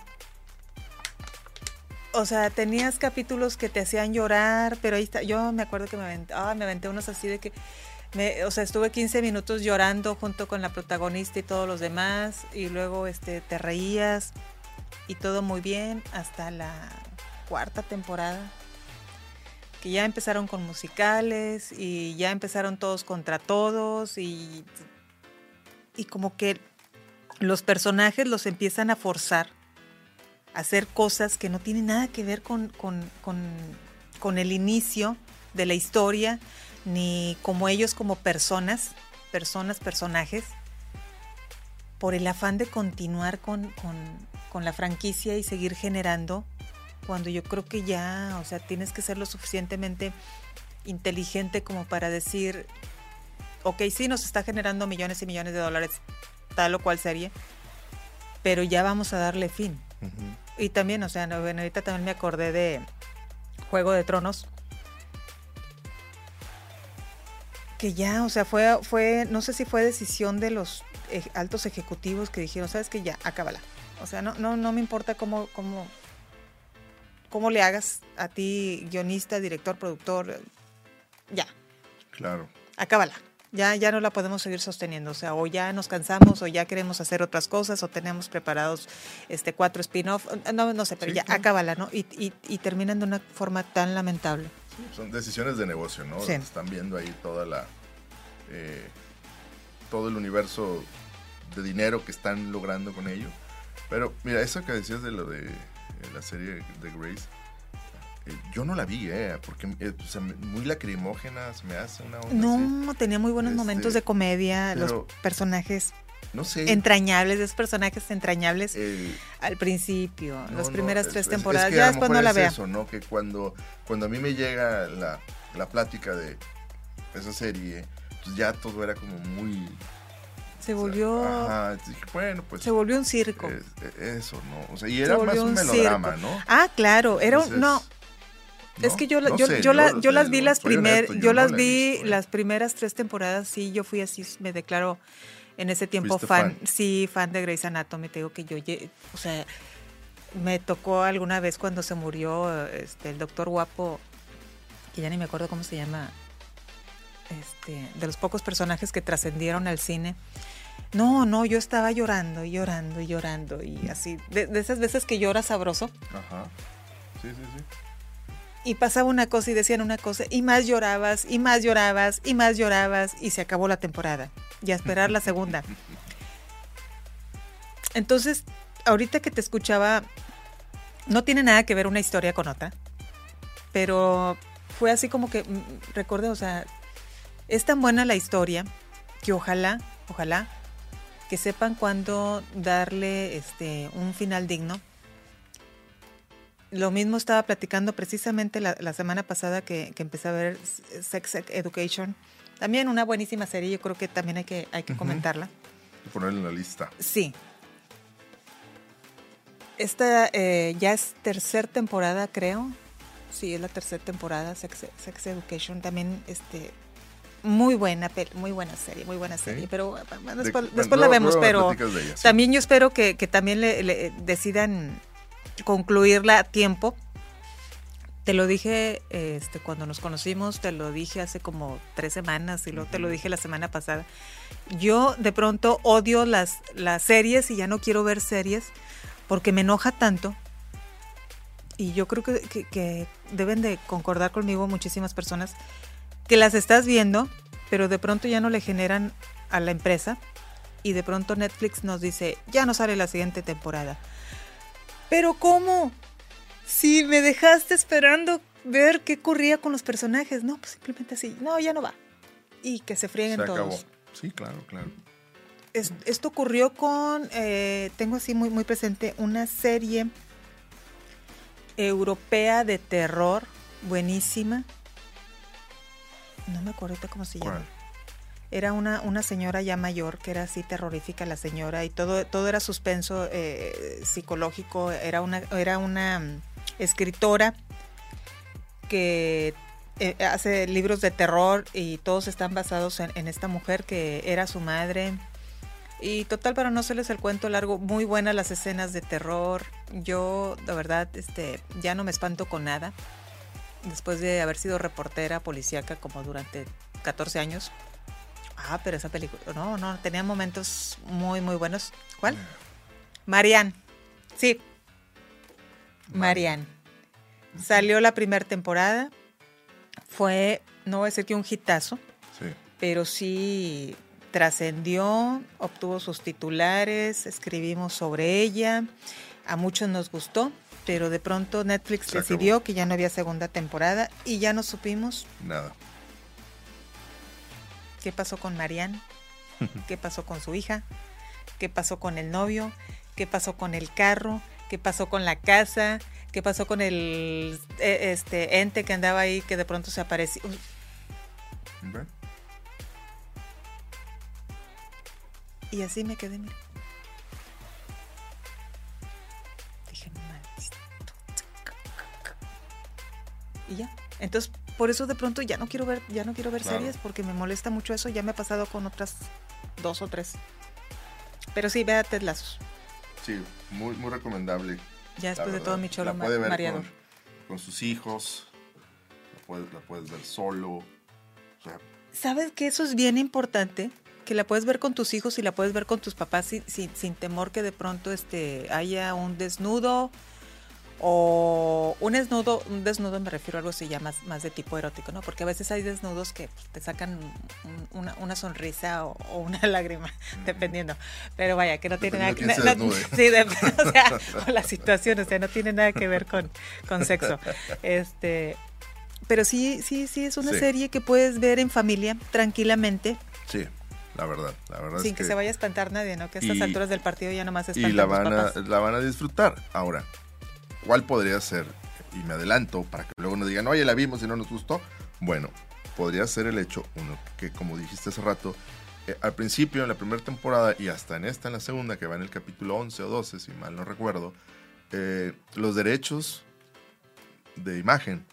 o sea, tenías capítulos que te hacían llorar, pero ahí está, yo me acuerdo que me aventé, ah, me aventé unos así de que, o sea, estuve 15 minutos llorando junto con la protagonista y todos los demás, y luego este, te reías y todo muy bien hasta la cuarta temporada, que ya empezaron con musicales y ya empezaron todos contra todos y, y como que los personajes los empiezan a forzar hacer cosas que no tienen nada que ver con, con, con el inicio de la historia, ni como ellos como personas, personas, personajes, por el afán de continuar con, con la franquicia y seguir generando, cuando yo creo que ya, o sea, tienes que ser lo suficientemente inteligente como para decir, ok, sí nos está generando millones y millones de dólares, tal o cual serie, pero ya vamos a darle fin. Y también, o sea, ahorita también me acordé de Juego de Tronos. Que ya, o sea, fue, fue, no sé si fue decisión de los altos ejecutivos que dijeron, sabes que ya, acábala. O sea, no, no, no me importa cómo, cómo, cómo le hagas a ti, guionista, director, productor, ya. Claro. Acábala ya, ya no la podemos seguir sosteniendo. O sea, o ya nos cansamos, o ya queremos hacer otras cosas, o tenemos preparados este cuatro spin-off. No, no sé, pero ya acábala, ¿no? Y, y, terminan de una forma tan lamentable. son decisiones de negocio, ¿no? Están viendo ahí toda la. Eh, todo el universo de dinero que están logrando con ello. Pero mira, eso que decías de lo de eh, la serie de Grace yo no la vi, eh, porque eh, muy lacrimógena se me hace una onda No, tenía muy buenos momentos este, de comedia, los personajes no sé. entrañables, esos personajes entrañables al principio, las primeras tres temporadas, ya después no la veo. eso, ¿no? Que cuando, cuando a mí me llega la, la plática de esa serie, pues ya todo era como muy se volvió. Ajá, bueno, pues. Se volvió un circo. eso, ¿no? O sea, y era más un, melodrama, ¿no? Ah, claro, era un. No, es que yo, yo, yo, yo las vi las primeras, yo, las vi ¿eh? las primeras tres temporadas, sí, yo fui así, me declaro en ese tiempo fan, sí, fan de Grey's Anatomy, te digo que yo, o sea, me tocó alguna vez cuando se murió este, el doctor guapo, que ya ni me acuerdo cómo se llama, este, de los pocos personajes que trascendieron al cine. No, no, yo estaba llorando y llorando y llorando y así, de, de esas veces que llora sabroso. Ajá. Sí, sí, sí y pasaba una cosa y decían una cosa y más llorabas y más llorabas y más llorabas y se acabó la temporada y a esperar la segunda. Entonces, ahorita que te escuchaba, no tiene nada que ver una historia con otra, pero fue así como que mm, recordé, o sea, es tan buena la historia que ojalá, ojalá que sepan cuándo darle este un final digno lo mismo estaba platicando precisamente la, semana pasada que, empecé a ver Sex Education. También una buenísima serie, yo creo que también hay que, hay que comentarla. Y ponerla en la lista. Sí. Esta eh, ya es tercera temporada, creo. Sí, es la tercera temporada, Sex, Education. También este, muy buena, muy buena serie, muy buena serie. Pero después, la vemos, pero también yo espero que, también le decidan concluirla a tiempo. Te lo dije este, cuando nos conocimos, te lo dije hace como tres semanas y luego te lo dije la semana pasada. Yo de pronto odio las, las series y ya no quiero ver series porque me enoja tanto. Y yo creo que, que deben de concordar conmigo muchísimas personas que las estás viendo, pero de pronto ya no le generan a la empresa y de pronto Netflix nos dice, ya no sale la siguiente temporada pero ¿cómo? Si me dejaste esperando ver qué ocurría con los personajes, no, pues simplemente así, no, ya no va. Y que se frieguen se todos. Sí, claro, claro. esto ocurrió con, eh, tengo así muy, muy presente, una serie europea de terror, buenísima. No me acuerdo cómo se llama era una, una señora ya mayor que era así terrorífica la señora y todo, todo era suspenso eh, psicológico, era una, era una mm, escritora que eh, hace libros de terror y todos están basados en, esta mujer que era su madre. Y total, para no hacerles el cuento largo, muy buenas las escenas de terror. Yo, de verdad, este, ya no me espanto con nada. Después de haber sido reportera policíaca como durante 14 años, Ah, pero esa película, no, no, tenía momentos muy, muy buenos. ¿Cuál? Marianne. Sí. Marianne. Salió la primera temporada. Fue, no voy a decir que un hitazo, sí. pero sí trascendió, obtuvo sus titulares, escribimos sobre ella, a muchos nos gustó. pero de pronto Netflix decidió que ya no había segunda temporada y ya no supimos nada. ¿Qué pasó con Marianne? [laughs] ¿Qué pasó con su hija? ¿Qué pasó con el novio? ¿Qué pasó con el carro? ¿Qué pasó con la casa? ¿Qué pasó con el e, este ente que andaba ahí que de pronto se apareció? Y así me quedé, mira. Dije, maldito. Y ya. Entonces, por eso de pronto ya no quiero ver, ya no quiero ver series porque me molesta mucho eso. Ya me ha pasado con otras dos o tres. Pero sí, vea Ted Sí, muy, muy recomendable. Ya después de todo mi cholo mareador. Con, sus hijos, la puedes, ver solo. ¿Sabes que eso es bien importante? Que la puedes ver con tus hijos y la puedes ver con tus papás sin, sin temor que de pronto este, haya un desnudo o un desnudo, un desnudo me refiero a algo así ya más, más de tipo erótico, ¿no? Porque a veces hay desnudos que te sacan una, sonrisa o, una [laughs] lágrima, dependiendo. Pero vaya, que no tiene nada que ver. [laughs] sí, o sea, [laughs] con la situación, o sea, no tiene nada que ver con, con sexo. Este, pero sí, sí, sí, es una serie que puedes ver en familia tranquilamente. Sí. La verdad, la verdad. Sin que, se vaya a espantar nadie, ¿no? Que a estas alturas del partido ya nomás espantan Y la van, a, la van a disfrutar. Ahora, ¿Cuál podría ser? Y me adelanto para que luego nos digan, oye, la vimos y no nos gustó. Bueno, podría ser el hecho, uno, que como dijiste hace rato, eh, al principio, en la primera temporada y hasta en esta, en la segunda, que va en el capítulo 11 o 12, si mal no recuerdo, eh, los derechos de imagen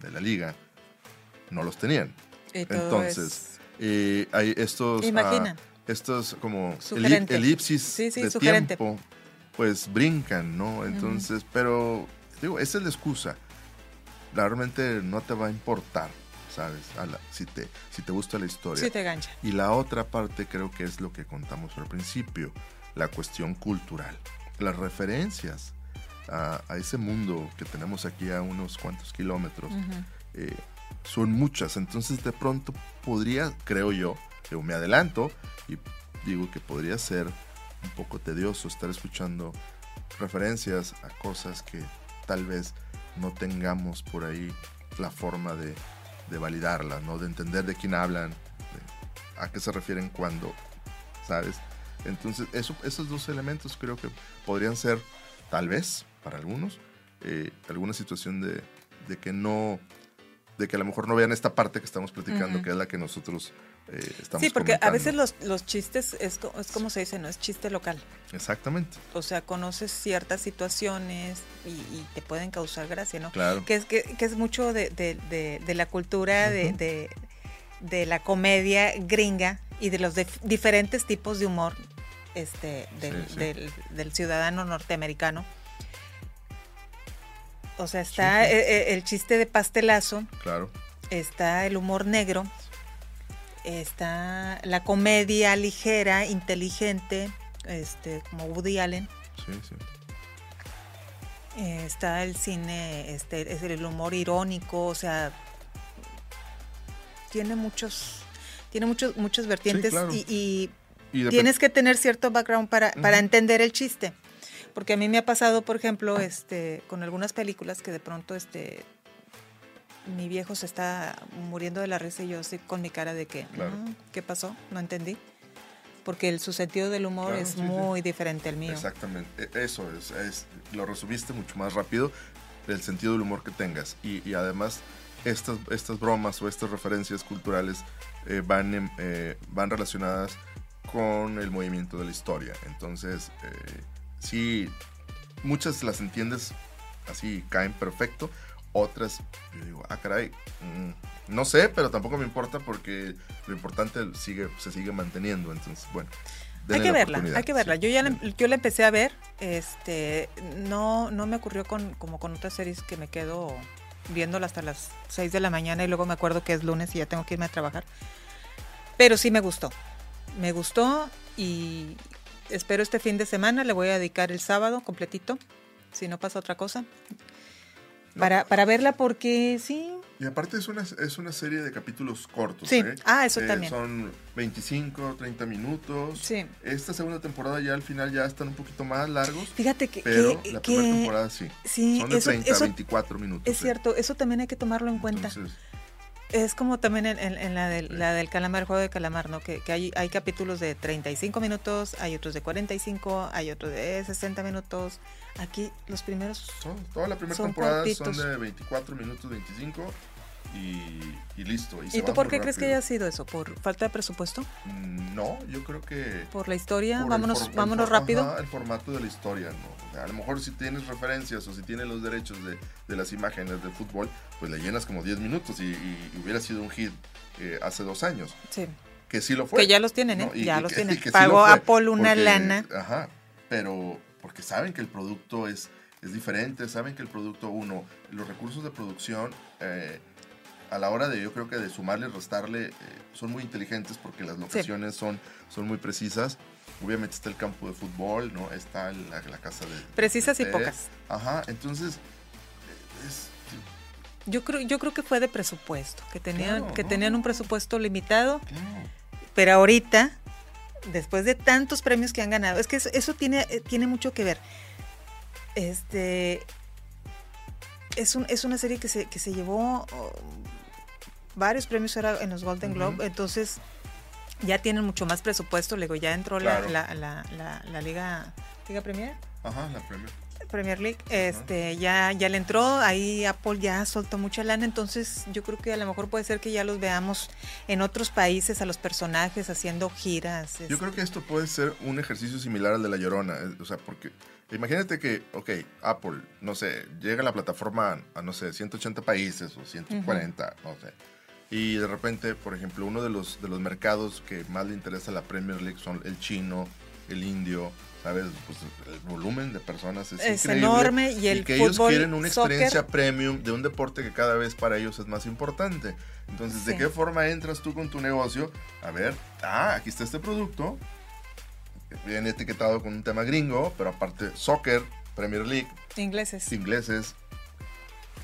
de la liga no los tenían. Entonces, eh, hay estos... Ah, estos como elipsis de tiempo pues brincan, ¿no? Entonces, pero digo, esa es la excusa. Realmente no te va a importar, ¿sabes? si, te, si te gusta la historia. Sí te gancha. Y la otra parte creo que es lo que contamos al principio, la cuestión cultural. Las referencias a, ese mundo que tenemos aquí a unos cuantos kilómetros eh, son muchas. Entonces de pronto podría, creo yo, yo me adelanto y digo que podría ser un poco tedioso estar escuchando referencias a cosas que tal vez no tengamos por ahí la forma de, de validarlas, ¿no? de entender de quién hablan, a qué se refieren cuando, ¿sabes? Entonces, eso, esos dos elementos creo que podrían ser, tal vez, para algunos, eh, alguna situación de, de, que no, de que a lo mejor no vean esta parte que estamos platicando, que es la que nosotros eh, sí, porque a veces los, los chistes es, es, como se dice, no es chiste local. Exactamente. O sea, conoces ciertas situaciones y, te pueden causar gracia, ¿no? Claro. Que es, que, es mucho de, la cultura de, la comedia gringa y de los diferentes tipos de humor este, del, ciudadano norteamericano. O sea, está el, e, el, chiste de pastelazo. Claro. Está el humor negro está la comedia ligera, inteligente, este, como Woody Allen. Sí, sí. Eh, está el cine, este, es el humor irónico, o sea, tiene muchos, tiene muchos, muchos vertientes y, tienes que tener cierto background para, para entender el chiste. Porque a mí me ha pasado, por ejemplo, este, con algunas películas que de pronto este, mi viejo se está muriendo de la risa y yo así con mi cara de que, mm, ¿qué pasó? No entendí. Porque el, su sentido del humor es muy diferente al mío. Exactamente, e, eso es, lo resumiste mucho más rápido, el sentido del humor que tengas. Y, además, estas, estas bromas o estas referencias culturales eh, van, eh, van relacionadas con el movimiento de la historia. Entonces, eh, sí, muchas las entiendes así, caen perfecto, otras, yo digo, ah, caray, mm, no sé, pero tampoco me importa porque lo importante sigue, se sigue manteniendo. Entonces, bueno. Hay que verla, hay que verla. Yo ya la, yo la empecé a ver, este, no, no me ocurrió con, como con otras series que me quedo viéndola hasta las 6 de la mañana y luego me acuerdo que es lunes y ya tengo que irme a trabajar. Pero sí me gustó. Me gustó y espero este fin de semana, le voy a dedicar el sábado completito, si no pasa otra cosa. Para, para verla porque sí. Y aparte es una, es una serie de capítulos cortos. Sí, ¿eh? ah, eso Eh, también. Son 25, 30 minutos. Sí. Esta segunda temporada ya al final ya están un poquito más largos. Fíjate que, Pero que- la que primera temporada sí. sí, Son de eso- 30 eso a 24 minutos. es ¿eh? cierto, eso también hay que tomarlo en cuenta. Entonces, Es como también en, en- en la, del, Sí. la del calamar, el juego de calamar, ¿no? Que, que hay, hay capítulos de 35 minutos, hay otros de 45, hay otros de 60 minutos. Aquí los primeros... son- toda la primera Son temporada cortitos. son de 24 minutos, 25 y, y listo. Y, se ¿Y va tú por qué crees que haya sido eso? ¿Por falta de presupuesto? Mm, No, yo creo que... ¿Por la historia? por vámonos el vámonos rápido. ajá, el formato de la historia, ¿no? O sea, a lo mejor si tienes referencias o si tienes los derechos de, de las imágenes del fútbol, pues le llenas como 10 minutos y, y hubiera sido un hit eh, hace dos años. Sí. Que sí lo fue. Que ya los tienen, ¿eh? ya los tienen. sí Pagó fue, Apple una porque- lana. Ajá, pero porque saben que el producto es, es diferente, saben que el producto, uno, los recursos de producción, eh, a la hora de, yo creo que de sumarle y restarle, eh, son muy inteligentes porque las locaciones son, son muy precisas. Obviamente está el campo de fútbol, ¿no? Está la, la casa de... Precisas y de- pocas. Ajá, entonces... eh, es- Yo creo, yo creo que fue de presupuesto, que tenían, Claro, que no, tenían un presupuesto limitado, claro. pero ahorita, después de tantos premios que han ganado, es que eso, eso tiene, eh, tiene mucho que ver. Este es, un, es una serie que se, que se llevó oh, varios premios ahora en los Golden. Globe, entonces ya tienen mucho más presupuesto, luego ya entró la- Claro. la, la, la, la Liga, Liga Premier. Ajá, la premio. Premier League, este, ya, ya le entró, ahí Apple ya soltó mucha lana, entonces yo creo que a lo mejor puede ser que ya los veamos en otros países a los personajes haciendo giras. Yo este. creo que esto puede ser un ejercicio similar al de La Llorona. eh, O sea, porque imagínate que, ok, Apple, no sé, llega a la plataforma a, no sé, 180 países o 140, no sé. Y de repente, por ejemplo, uno de los, de los mercados que más le interesa a la Premier League son el chino, el indio, ¿sabes? Pues el volumen de personas es, Es increíble. enorme y el que ellos fútbol, quieren una soccer- experiencia premium de un deporte que cada vez para ellos es más importante. Entonces, ¿de Sí. qué forma entras tú con tu negocio? A ver, ah, aquí está este producto, viene etiquetado con un tema gringo, pero aparte soccer, Premier League, ingleses. ingleses,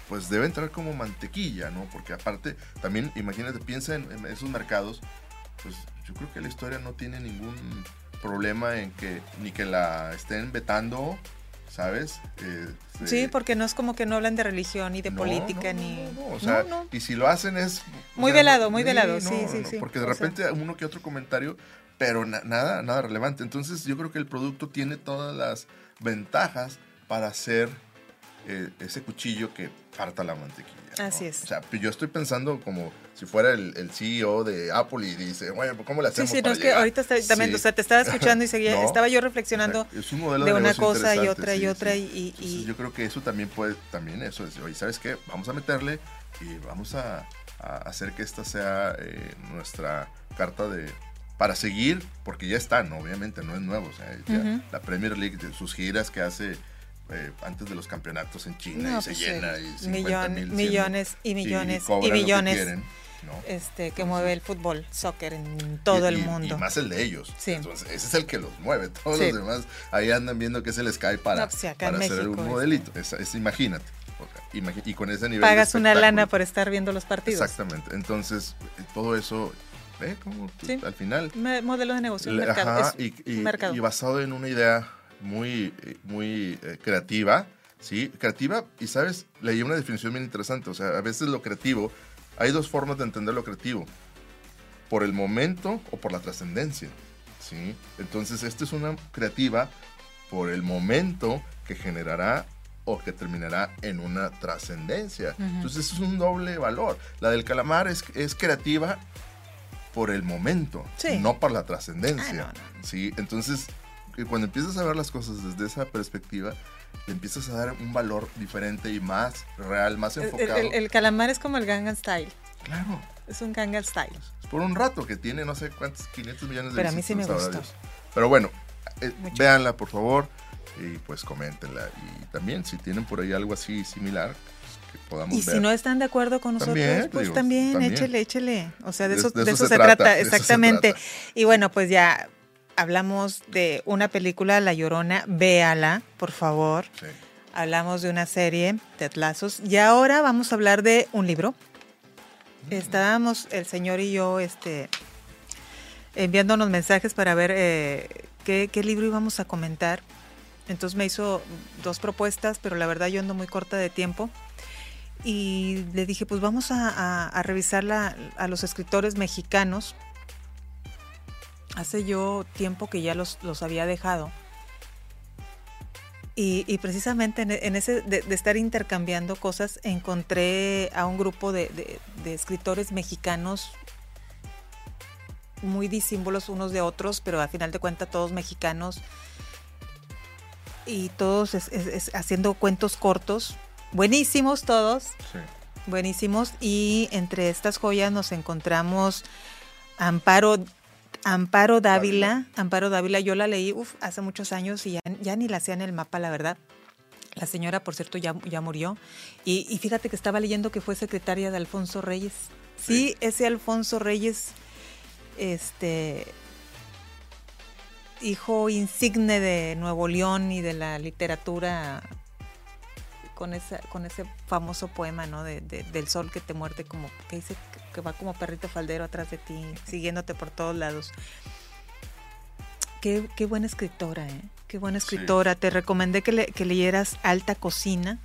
pues debe entrar como mantequilla, ¿no? Porque aparte, también imagínate, piensa en, en esos mercados, pues yo creo que la historia no tiene ningún problema en que ni que la estén vetando, ¿sabes? Eh, Sí, porque no es como que no hablan de religión ni de no, política no, ni... no, no, o sea, y si lo hacen es... o Muy sea, velado, muy velado, sí, sí, sí, Porque de o sea. repente uno que otro comentario, pero na- nada, nada relevante. Entonces yo creo que el producto tiene todas las ventajas para hacer eh, ese cuchillo que parta la mantequilla. ¿no? Así es. O sea, yo estoy pensando como si fuera el, el CEO de Apple y dice, bueno, ¿cómo le Sí, hacemos sí, no para es que llegar?" ahorita está- también, Sí. o sea, te estaba escuchando y [laughs] seguía, No. estaba yo reflexionando. Es un de una cosa y otra y sí, otra sí. y, y- Entonces, y- yo creo que eso también puede, también eso es, oye, ¿sabes qué? Vamos a meterle y vamos a, a hacer que esta sea eh, nuestra carta de para seguir, porque ya está, ¿no? Obviamente no es nuevo, o sea, ya la Premier League, de sus giras que hace eh, antes de los campeonatos en China No, y se pues, llena eh, y 50 millón- mil, 100 millones y millones y, cobran lo que millones quieren, ¿no? este que mueve el fútbol, soccer en todo Y- el y- mundo. Y más el de ellos. Sí. Entonces, ese es el que los mueve. [laughs] Todos Sí. los demás ahí andan viendo que es el Sky para, No, pues, para hacer un es- modelito. Es, es- imagínate. o sea, imagi- y con ese nivel. Pagas una lana por estar viendo los partidos. Exactamente. Entonces, eh, todo eso, ¿ve? Como Sí. al final. Me- Modelo de negocio, mercado. ajá, y, y- mercado. y basado en una idea muy, eh, muy eh, creativa. ¿Sí? Creativa, y sabes, leí una definición bien interesante. O sea, a veces lo creativo, hay dos formas de entender lo creativo por el momento o por la trascendencia. ¿sí? Entonces, esta es una creativa por el momento que generará o que terminará en una trascendencia. Ujú. Entonces, es un doble valor. La del calamar es, es creativa por el momento, Sí. no por la trascendencia. Ah, no, no. ¿sí? Entonces, que cuando empiezas a ver las cosas desde esa perspectiva, le empiezas a dar un valor diferente y más real, más el- enfocado. el- el calamar es como el Gangnam Style. Claro. Es un Gangnam Style. Por un rato que tiene no sé cuántos, 500 millones de Pero a mí sí me gustó. Dios. Pero bueno, eh, véanla por favor y pues coméntenla. Y también si tienen por ahí algo así similar, pues, que podamos Y ver. si no están de acuerdo con nosotros, También, pues digo, también, también. échele, échele. O sea, de, De- eso, de de eso se se, trata, trata, de eso se exactamente. trata. Y bueno, pues ya hablamos de una película, La Llorona, véala, por favor. Sí. Hablamos de una serie, Ted Lasos. Y ahora vamos a hablar de un libro. Estábamos el señor y yo este, enviándonos mensajes para ver eh, qué, libro íbamos a comentar. Entonces me hizo dos propuestas, pero la verdad yo ando muy corta de tiempo. Y le dije, pues vamos a, revisar a los escritores mexicanos. Hace yo tiempo que ya los, los había dejado. Y, precisamente en, ese de, estar intercambiando cosas, encontré a un grupo de, escritores mexicanos muy disímbolos unos de otros, pero a final de cuentas todos mexicanos y todos haciendo cuentos cortos, buenísimos todos, buenísimos. Y entre estas joyas nos encontramos Amparo Amparo Dávila, Amparo Dávila, yo la leí hace muchos años y ya, ni la hacía en el mapa, la verdad. La señora, por cierto, ya, ya murió. Y, fíjate que estaba leyendo que fue secretaria de Alfonso Reyes. Sí, ese Alfonso Reyes, este, hijo insigne de Nuevo León y de la literatura con, esa, con ese famoso poema, ¿no? De, del sol que te muerde, como que dice que va como perrito faldero atrás de ti, siguiéndote por todos lados. Qué, qué buena escritora, ¿eh? Qué buena escritora. Te recomendé que, que, leyeras Alta Cocina.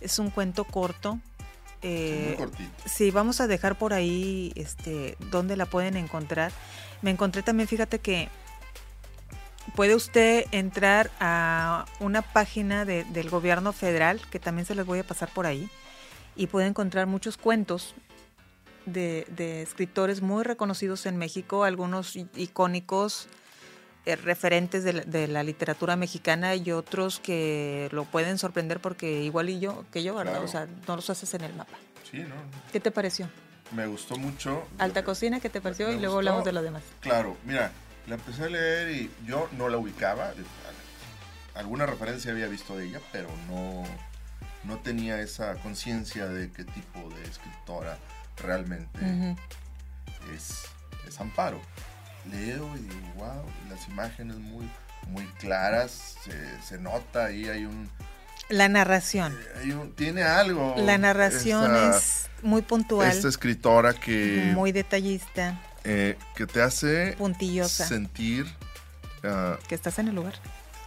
Es un cuento corto. Eh, sí, vamos a dejar por ahí este, dónde la pueden encontrar. Me encontré también, fíjate que puede usted entrar a una página del gobierno federal, que también se les voy a pasar por ahí, y puede encontrar muchos cuentos de, escritores muy reconocidos en México, algunos icónicos, eh, referentes de la, literatura mexicana y otros que lo pueden sorprender porque igual y yo, que yo, ¿verdad? O sea, no los haces en el mapa. Sí, ¿no? ¿Qué te pareció? Me gustó mucho. Alta Cocina, ¿qué te pareció? y luego hablamos de lo demás. Claro, mira, la empecé a leer y yo no la ubicaba. Alguna referencia había visto de ella, pero no, no tenía esa conciencia de qué tipo de escritora realmente es, es, Amparo. Leo y digo, wow, las imágenes muy, muy claras, se, nota ahí, hay un... La narración. Eh, tiene algo. La narración es muy puntual. Esta escritora que... Muy detallista. Eh, que te hace puntillosa sentir ah, que estás en el lugar.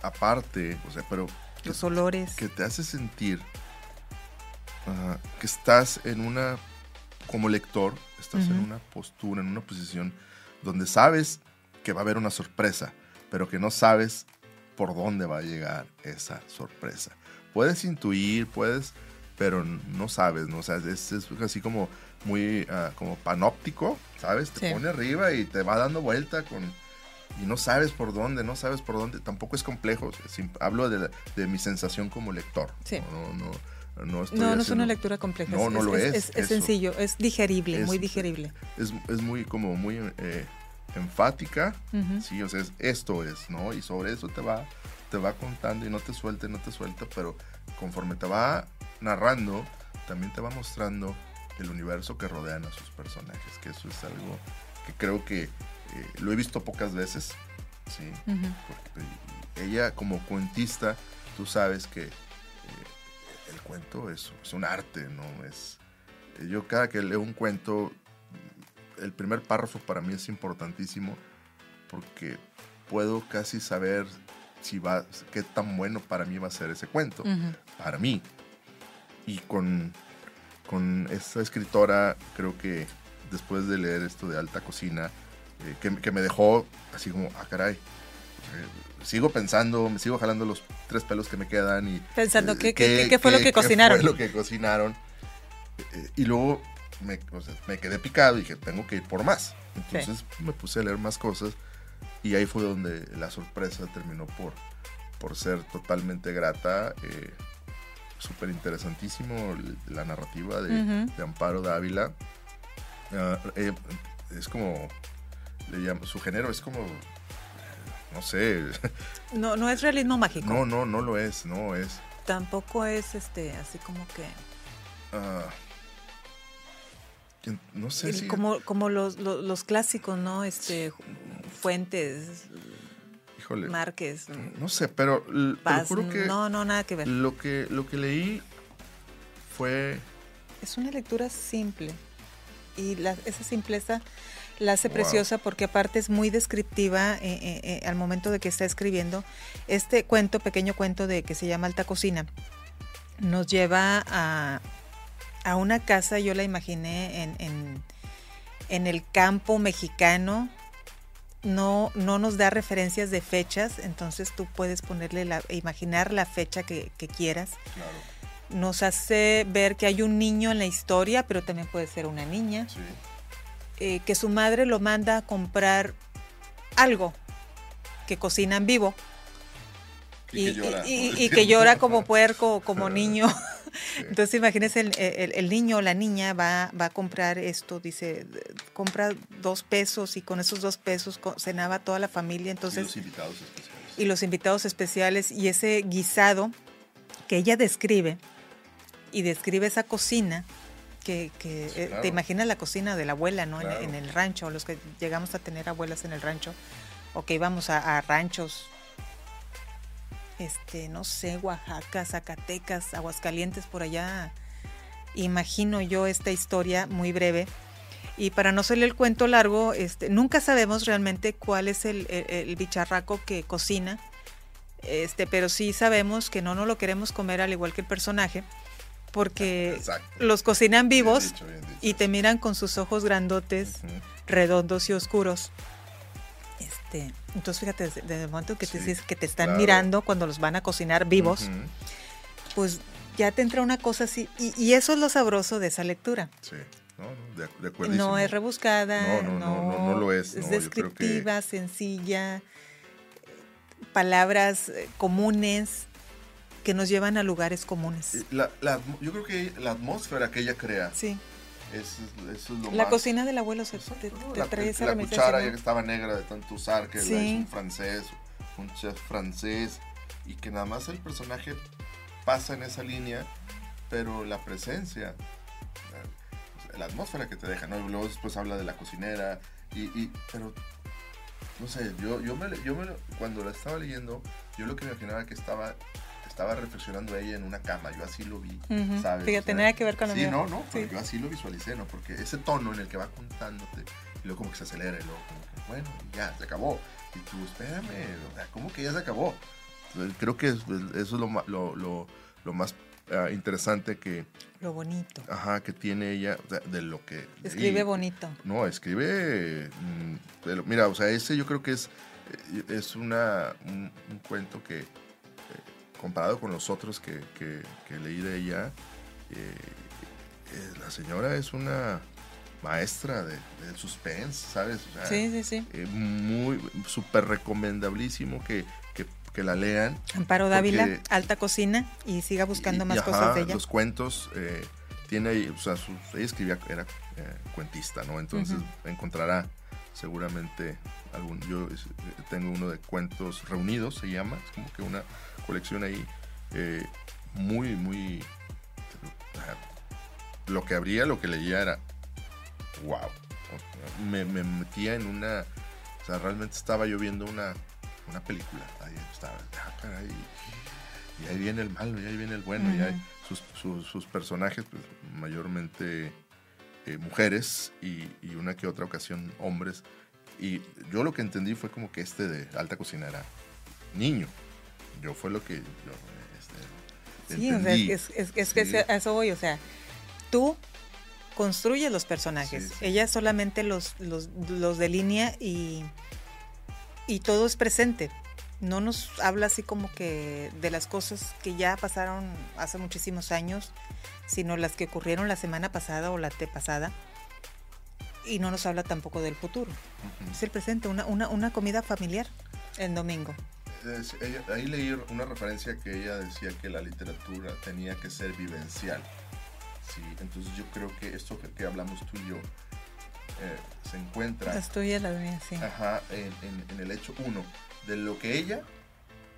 Aparte, o sea, pero los olores que te hace sentir ah, que estás en una como lector, estás en una postura, en una posición donde sabes que va a haber una sorpresa, pero que no sabes por dónde va a llegar esa sorpresa. Puedes intuir, puedes, pero no sabes, ¿no? O sea, es, es así como muy ah, como panóptico, ¿sabes? Te pone arriba y te va dando vuelta con y no sabes por dónde, no sabes por dónde, tampoco es complejo. hablo de, de, mi sensación como lector. Sí. No, no, no, no, no es una lectura compleja. No, no lo es. Es, sencillo, es digerible, muy digerible. Es, es, muy como muy eh, enfática, sí, o sea, esto es, ¿no? Y sobre eso te va, te va contando y no te suelta, no te suelta, pero conforme te va narrando, también te va mostrando el universo que rodean a sus personajes, que eso es algo que creo que eh, lo he visto pocas veces, ¿sí? Porque ella como cuentista, tú sabes que cuento es, un arte, ¿no? Es, eh, yo cada que leo un cuento, el primer párrafo para mí es importantísimo porque puedo casi saber si va, qué tan bueno para mí va a ser ese cuento, para mí. Y con con esta escritora, creo que después de leer esto de Alta Cocina, eh, que, me dejó así como, ah, caray. Eh, sigo pensando, me sigo jalando los tres pelos que me quedan y... Pensando, ¿qué, qué, fue lo que cocinaron? ¿Qué fue lo que cocinaron? y luego me, me, quedé picado y dije, tengo que ir por más. Entonces me puse a leer más cosas y ahí fue donde la sorpresa terminó por, por ser totalmente grata. Eh, súper interesantísimo la narrativa de, Amparo Dávila. Eh, es como, le su género es como, no sé. No, no es realismo mágico. No, no, no lo es, no es. Tampoco es este, así como que... Ah, no sé si... Como, como los, los, clásicos, ¿no? Este, Fuentes, Márquez. No sé, pero que no, no, nada que ver. Lo que, lo que leí fue... Es una lectura simple. y esa simpleza la hace preciosa porque aparte es muy descriptiva eh, eh, eh, al momento de que está escribiendo. Este cuento, pequeño cuento de que se llama Alta Cocina, nos lleva a, a una casa, yo la imaginé en, en, en el campo mexicano, no, no nos da referencias de fechas, entonces tú puedes ponerle la, imaginar la fecha que, quieras. Nos hace ver que hay un niño en la historia, pero también puede ser una niña. Eh, que su madre lo manda a comprar algo que cocina en vivo. Y, que llora, como [laughs] puerco, como niño. Entonces imagínense, el, niño o la niña va, va a comprar esto, dice, compra dos pesos y con esos dos pesos cenaba toda la familia. Entonces, y los invitados especiales. Y los invitados especiales y ese guisado que ella describe y describe esa cocina que, eh, te imaginas la cocina de la abuela, ¿no? En, el rancho, los que llegamos a tener abuelas en el rancho o que íbamos a ranchos este, no sé, Oaxaca, Zacatecas, Aguascalientes, por allá. Imagino yo esta historia muy breve. Y para no hacerle el cuento largo, este, nunca sabemos realmente cuál es el, bicharraco que cocina, este, pero sí sabemos que no nos lo queremos comer al igual que el personaje, porque los cocinan vivos y te miran con sus ojos grandotes, redondos y oscuros. Este, entonces fíjate, desde el momento que te dices que te están mirando cuando los van a cocinar vivos, pues ya te entra una cosa así. Y, eso es lo sabroso de esa lectura. Sí, no, de, acuerdo. No es rebuscada, no, no, no, lo es. Es descriptiva, sencilla, palabras eh, comunes que nos llevan a lugares comunes. yo creo que la atmósfera que ella crea. Sí eso, es lo la cocina del abuelo se te, la, trae esa la cuchara ya que estaba negra de tanto usar, que es un francés, un chef francés, y que nada más el personaje pasa en esa línea, pero la presencia, la, atmósfera que te deja, ¿no? Y luego después habla de la cocinera, y, y pero no sé, yo, yo, me, yo me, cuando la estaba leyendo, yo lo que me imaginaba que estaba estaba reflexionando ella en una cama, yo así lo vi, ¿sabes? Fíjate, nada que ver con la Sí, no, no, yo así lo visualicé, ¿no? Porque ese tono en el que va contándote, y luego como que se acelera, y luego como que, bueno, ya, se acabó. Y tú, espérame, ¿cómo que ya se acabó? Creo que eso es lo, lo, lo, lo más ah, interesante que... Lo bonito. Ajá, que tiene ella, de lo que... Escribe bonito. No, escribe... Mm, mira, o sea, ese yo creo que es, es una, un cuento que comparado con los otros que, leí de ella, eh, eh, la señora es una maestra de, suspense, ¿sabes? sí, sí, sí. Eh, muy, súper recomendablísimo que, la lean. Amparo Dávila, Alta Cocina, y siga buscando más cosas de ella. Los cuentos, tiene o sea, ella escribía, era cuentista, ¿no? Entonces encontrará seguramente algún, yo tengo uno de cuentos reunidos, se llama, es como que una colección ahí eh, muy, muy... Lo que abría, lo que leía era, wow, me, metía en una... O sea, realmente estaba yo viendo una, una película. Ahí estaba, ah, y ahí viene el malo, y ahí viene el bueno, y hay sus, sus, personajes, pues, mayormente eh, mujeres y, y, una que otra ocasión hombres. Y yo lo que entendí fue como que este de alta cocina era niño. Yo fue lo que yo este, sí, es, que a eso voy, o sea, tú construyes los personajes, ella solamente los, los, los delinea y, y todo es presente. No nos habla así como que de las cosas que ya pasaron hace muchísimos años, sino las que ocurrieron la semana pasada o la pasada Y no nos habla tampoco del futuro. Es el presente, una, una, una comida familiar el domingo ahí leí una referencia que ella decía que la literatura tenía que ser vivencial. Sí, entonces yo creo que esto que, hablamos tú y yo eh, se encuentra... Las tuyas, las mías, sí. Ajá, en, el hecho uno, de lo que ella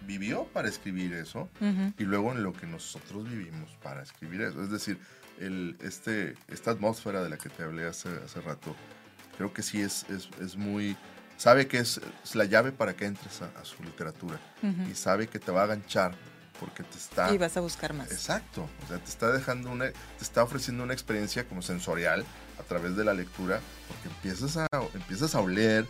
vivió para escribir eso y luego en lo que nosotros vivimos para escribir eso. Es decir, el, este, esta atmósfera de la que te hablé hace, hace rato, creo que sí es, es, es muy sabe que es, la llave para que entres a, su literatura y sabe que te va a aganchar porque te está... Y vas a buscar más. Exacto, o sea, te está dejando una, te está ofreciendo una experiencia como sensorial a través de la lectura, porque empiezas a, empiezas a oler,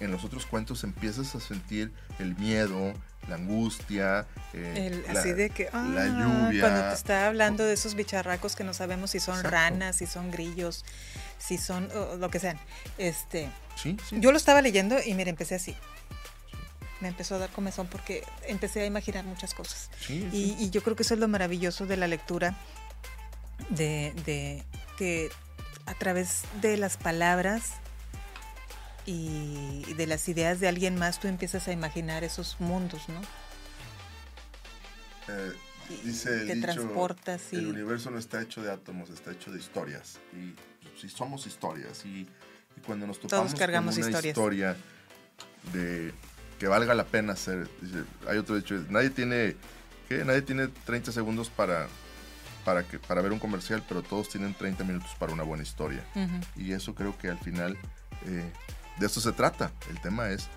en los otros cuentos empiezas a sentir el miedo, la angustia, eh, así de que la ah, lluvia. Cuando te está hablando de esos bicharracos que no sabemos si son ranas, si son grillos, si son lo que sean. Este, sí, sí. Yo lo estaba leyendo y mire, empecé así me empezó a dar comezón porque empecé a imaginar muchas cosas. y, yo creo que eso es lo maravilloso de la lectura, de, que a través de las palabras y de las ideas de alguien más tú empiezas a imaginar esos mundos, ¿no? Eh, dice el te transportas y... el universo no está hecho de átomos, está hecho de historias. Y si somos historias y, cuando nos topamos Todos cargamos con una historia de que valga la pena hacer. hay otro dicho, nadie tiene, ¿qué? Nadie tiene 30 segundos para, para, que, para ver un comercial, pero todos tienen 30 minutos para una buena historia. Y eso creo que al final eh, de eso se trata. El tema es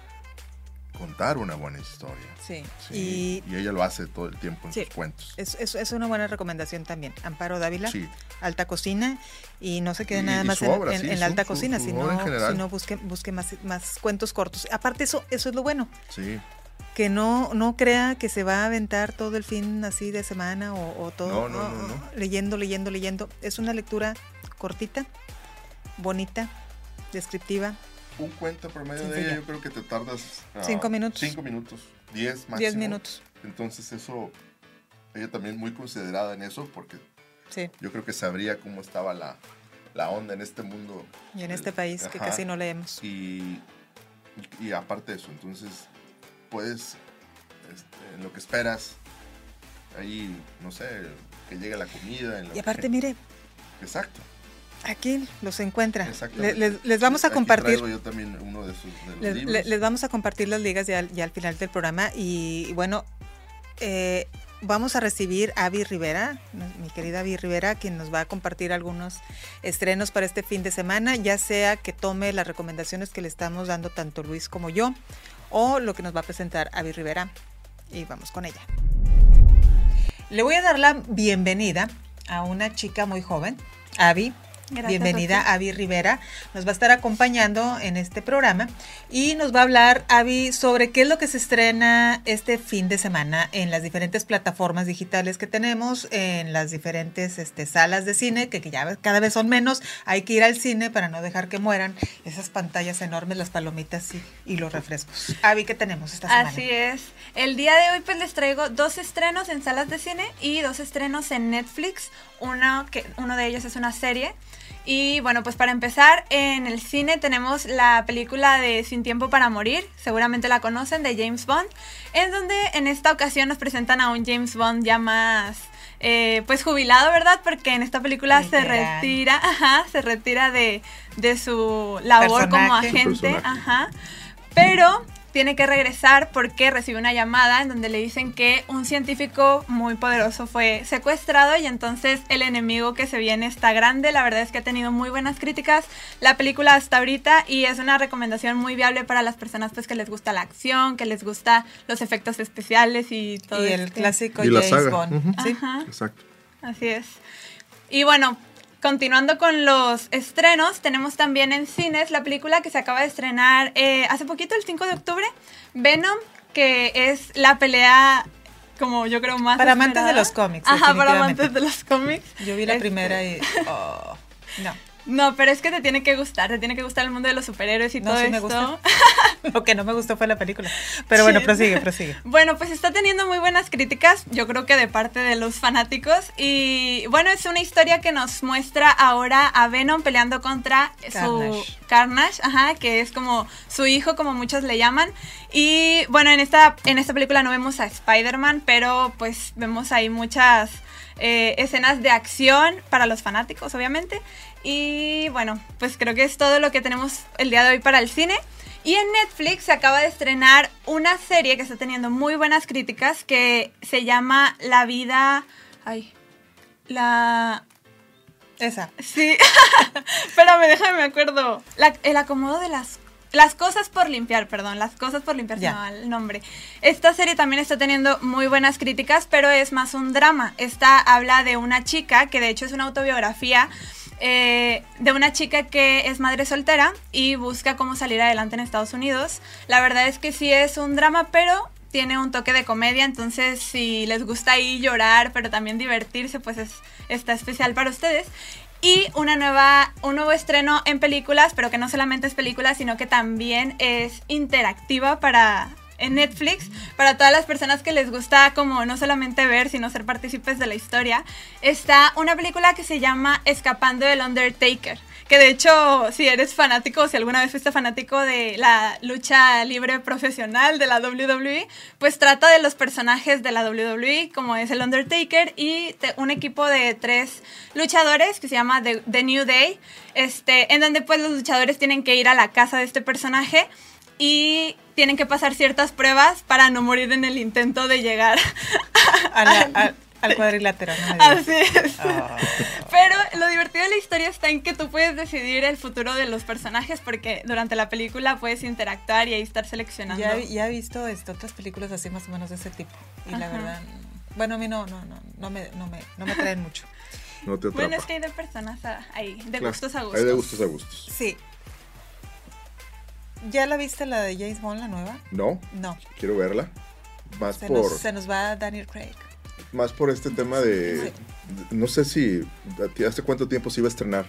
contar una buena historia. Sí. Y, ella lo hace todo el tiempo en sus cuentos. Es, es, una buena recomendación también. Amparo Dávila, Alta Cocina, y no se quede nada más en, la Alta Cocina, sino, busque, busque más, más cuentos cortos. Aparte, eso, eso es lo bueno. Sí. Que no, no crea que se va a aventar todo el fin así de semana o, todo leyendo, leyendo, leyendo. Es una lectura cortita, bonita, descriptiva, un cuento promedio de ella, yo creo que te tardas. Ah, cinco minutos. Cinco minutos, diez máximo. Diez minutos. Entonces, eso. Ella también muy considerada en eso, porque sí. yo creo que sabría cómo estaba la, onda en este mundo. Y en este país que casi no leemos. Y, y, aparte de eso, entonces, puedes, este, en lo que esperas, ahí, no sé, que llegue la comida. y aparte, mire. [laughs] Exacto. Aquí los encuentra. Les, les, vamos a compartir. Yo también uno de les, les, vamos a compartir las ligas ya, al final del programa. Y, bueno, eh, vamos a recibir a Avi Rivera, mi querida Avi Rivera, quien nos va a compartir algunos estrenos para este fin de semana, ya sea que tome las recomendaciones que le estamos dando tanto Luis como yo, o lo que nos va a presentar Avi Rivera. Y vamos con ella. Le voy a dar la bienvenida a una chica muy joven, Avi. Bienvenida Avi Rivera. Nos va a estar acompañando en este programa y nos va a hablar Avi sobre qué es lo que se estrena este fin de semana en las diferentes plataformas digitales que tenemos, en las diferentes este, salas de cine, que, ya cada vez son menos. Hay que ir al cine para no dejar que mueran esas pantallas enormes, las palomitas y, los refrescos. Avi, ¿qué tenemos esta semana? Así es. El día de hoy pues les traigo dos estrenos en salas de cine y dos estrenos en Netflix. Uno, que, uno de ellos es una serie y bueno, pues para empezar, en el cine tenemos la película de Sin Tiempo para Morir, seguramente la conocen, de James Bond, en donde en esta ocasión nos presentan a un James Bond ya más... Eh, pues jubilado, ¿verdad? Porque en esta película se retira, ajá, se retira de, de su labor como agente, ajá. Pero tiene que regresar porque recibe una llamada en donde le dicen que un científico muy poderoso fue secuestrado y entonces el enemigo que se viene está grande. La verdad es que ha tenido muy buenas críticas la película hasta ahorita y es una recomendación muy viable para las personas pues que les gusta la acción, que les gusta los efectos especiales y todo. Y el este clásico James Bond. Exacto. Así es. Y bueno, Continuando con los estrenos, tenemos también en cines la película que se acaba de estrenar eh, hace poquito, el 5 de octubre, Venom, que es la pelea como yo creo más... Para amantes de los cómics. Ajá, para amantes de los cómics. Yo vi la este primera y... Oh, no. No, pero es que te tiene que gustar, te tiene que gustar el mundo de los superhéroes y todo sí Me gusta. [laughs] Lo que no me gustó fue la película. Pero bueno, prosigue, prosigue. [laughs] Bueno, pues está teniendo muy buenas críticas, yo creo que de parte de los fanáticos. Y bueno, es una historia que nos muestra ahora a Venom peleando contra su Carnage, ajá, que es como su hijo, como muchos le llaman. Y bueno, en esta, en esta película no vemos a Spider-Man, pero pues vemos ahí muchas eh, escenas de acción para los fanáticos, obviamente. Y bueno, pues creo que es todo lo que tenemos el día de hoy para el cine. Y en Netflix se acaba de estrenar una serie que está teniendo muy buenas críticas que se llama La vida... Ay, la... Esa. Sí. [laughs] Espérame, déjame, me acuerdo. el acomodo de las Las cosas por limpiar, perdón, las cosas por limpiar, se el nombre. Esta serie también está teniendo muy buenas críticas, pero es más un drama. Esta habla de una chica, que de hecho es una autobiografía, eh, de una chica que es madre soltera y busca cómo salir adelante en Estados Unidos. La verdad es que sí es un drama, pero tiene un toque de comedia, entonces si les gusta ahí llorar, pero también divertirse, pues es, está especial para ustedes. Y una nueva, un nuevo estreno en películas, pero que no solamente es película, sino que también es interactiva para en Netflix para todas las personas que les gusta como no solamente ver, sino ser partícipes de la historia. Está una película que se llama Escapando del Undertaker que de hecho, si eres fanático, si alguna vez fuiste fanático de la lucha libre profesional de la WWE, pues trata de los personajes de la WWE, como es el Undertaker y un equipo de tres luchadores que se llama The, New Day, este, en donde pues los luchadores tienen que ir a la casa de este personaje y tienen que pasar ciertas pruebas para no morir en el intento de llegar a, la, al cuadrilátero, ¿no? [laughs] Así es. Ah. Pero lo divertido de la historia está en que tú puedes decidir el futuro de los personajes porque durante la película puedes interactuar y ahí estar seleccionando. Ya, ya he visto este, otras películas así más o menos de ese tipo. Y la verdad, bueno, a mí no, no, no, no me, no me, no me traen mucho. No te bueno, es que hay de personas ahí, de gustos a gustos. Hay de gustos a gustos. Sí. ¿Ya la viste la de James Bond, la nueva? No. No. Quiero verla. Más se por... Nos, se nos va Daniel Craig más por este tema de, no sé si, ¿hace cuánto tiempo se iba a estrenar?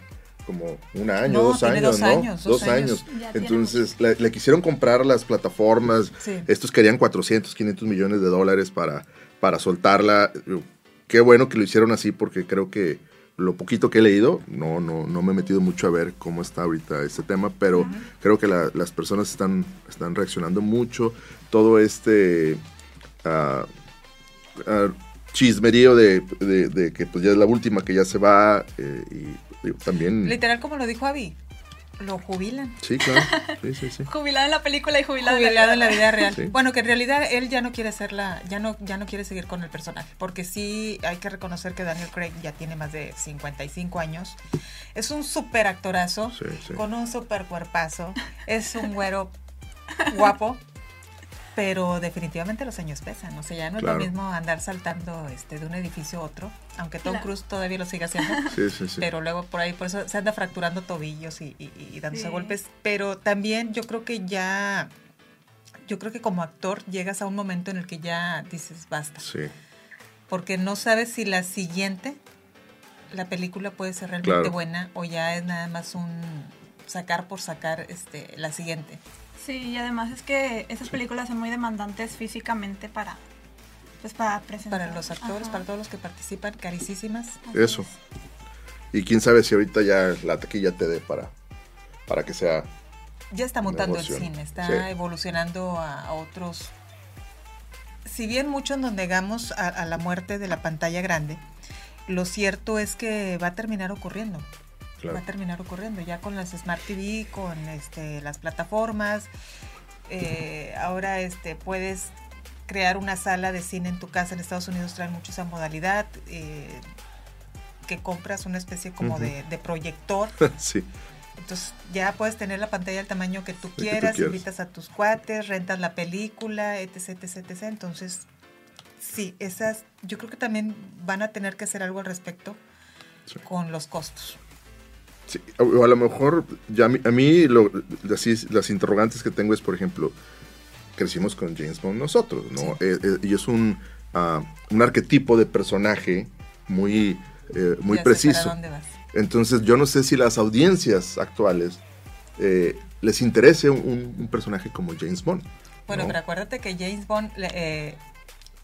Como un año, dos, años, dos ¿no? años, dos, años. Entonces, le, quisieron comprar las plataformas. Estos querían 400, 500 millones de dólares para, para soltarla. Qué bueno que lo hicieron así porque creo que lo poquito que he leído, no, no, no me he metido mucho a ver cómo está ahorita este tema, pero creo que las personas están, están reaccionando mucho. Todo este... Uh, chismerío de, de, que pues ya es la última que ya se va eh, y también... Literal como lo dijo Avi, lo jubilan. Sí, claro. [laughs] Sí, sí, sí. jubilado en la película y jubilado, jubilado en la vida real. Bueno, que en realidad él ya no quiere ser la, ya no, ya no quiere seguir con el personaje, porque sí hay que reconocer que Daniel Craig ya tiene más de 55 años. Es un súper actorazo, con un súper cuerpazo. Es un güero guapo pero definitivamente los años pesan, o sea, ya no es lo mismo andar saltando este, de un edificio a otro, aunque Tom Cruise todavía lo sigue haciendo, [laughs] sí, sí, sí. pero luego por ahí, por eso se anda fracturando tobillos y, dándose golpes, pero también yo creo que ya, yo creo que como actor llegas a un momento en el que ya dices basta, porque no sabes si la siguiente, la película puede ser realmente buena o ya es nada más un sacar por sacar este, la siguiente. Sí, y además es que esas películas son muy demandantes físicamente para pues para presentar. Para los actores, para todos los que participan, carísimas. Eso. Y quién sabe si ahorita ya la taquilla te dé para, para que sea. Ya está mutando el cine, está evolucionando a, otros. Si bien mucho nos negamos a la muerte de la pantalla grande, lo cierto es que va a terminar ocurriendo va a terminar ocurriendo ya con las Smart TV, con este, las plataformas. Eh, [laughs] ahora este, puedes crear una sala de cine en tu casa. En Estados Unidos traen mucho esa modalidad. Eh, que compras una especie como de, proyector. [laughs] sí. Entonces ya puedes tener la pantalla al tamaño que tú, quieras, invitas a tus cuates, rentas la película, etc, etc, etc. Entonces, sí, esas, yo creo que también van a tener que hacer algo al respecto con los costos o a lo mejor, ya a mí, lo, las interrogantes que tengo es, por ejemplo, crecimos con James Bond nosotros, ¿no? Eh, eh, y es un, uh, un arquetipo de personaje muy, eh, muy preciso. Entonces, yo no sé si las audiencias actuales les interese un, personaje como James Bond. Bueno, pero acuérdate que James Bond,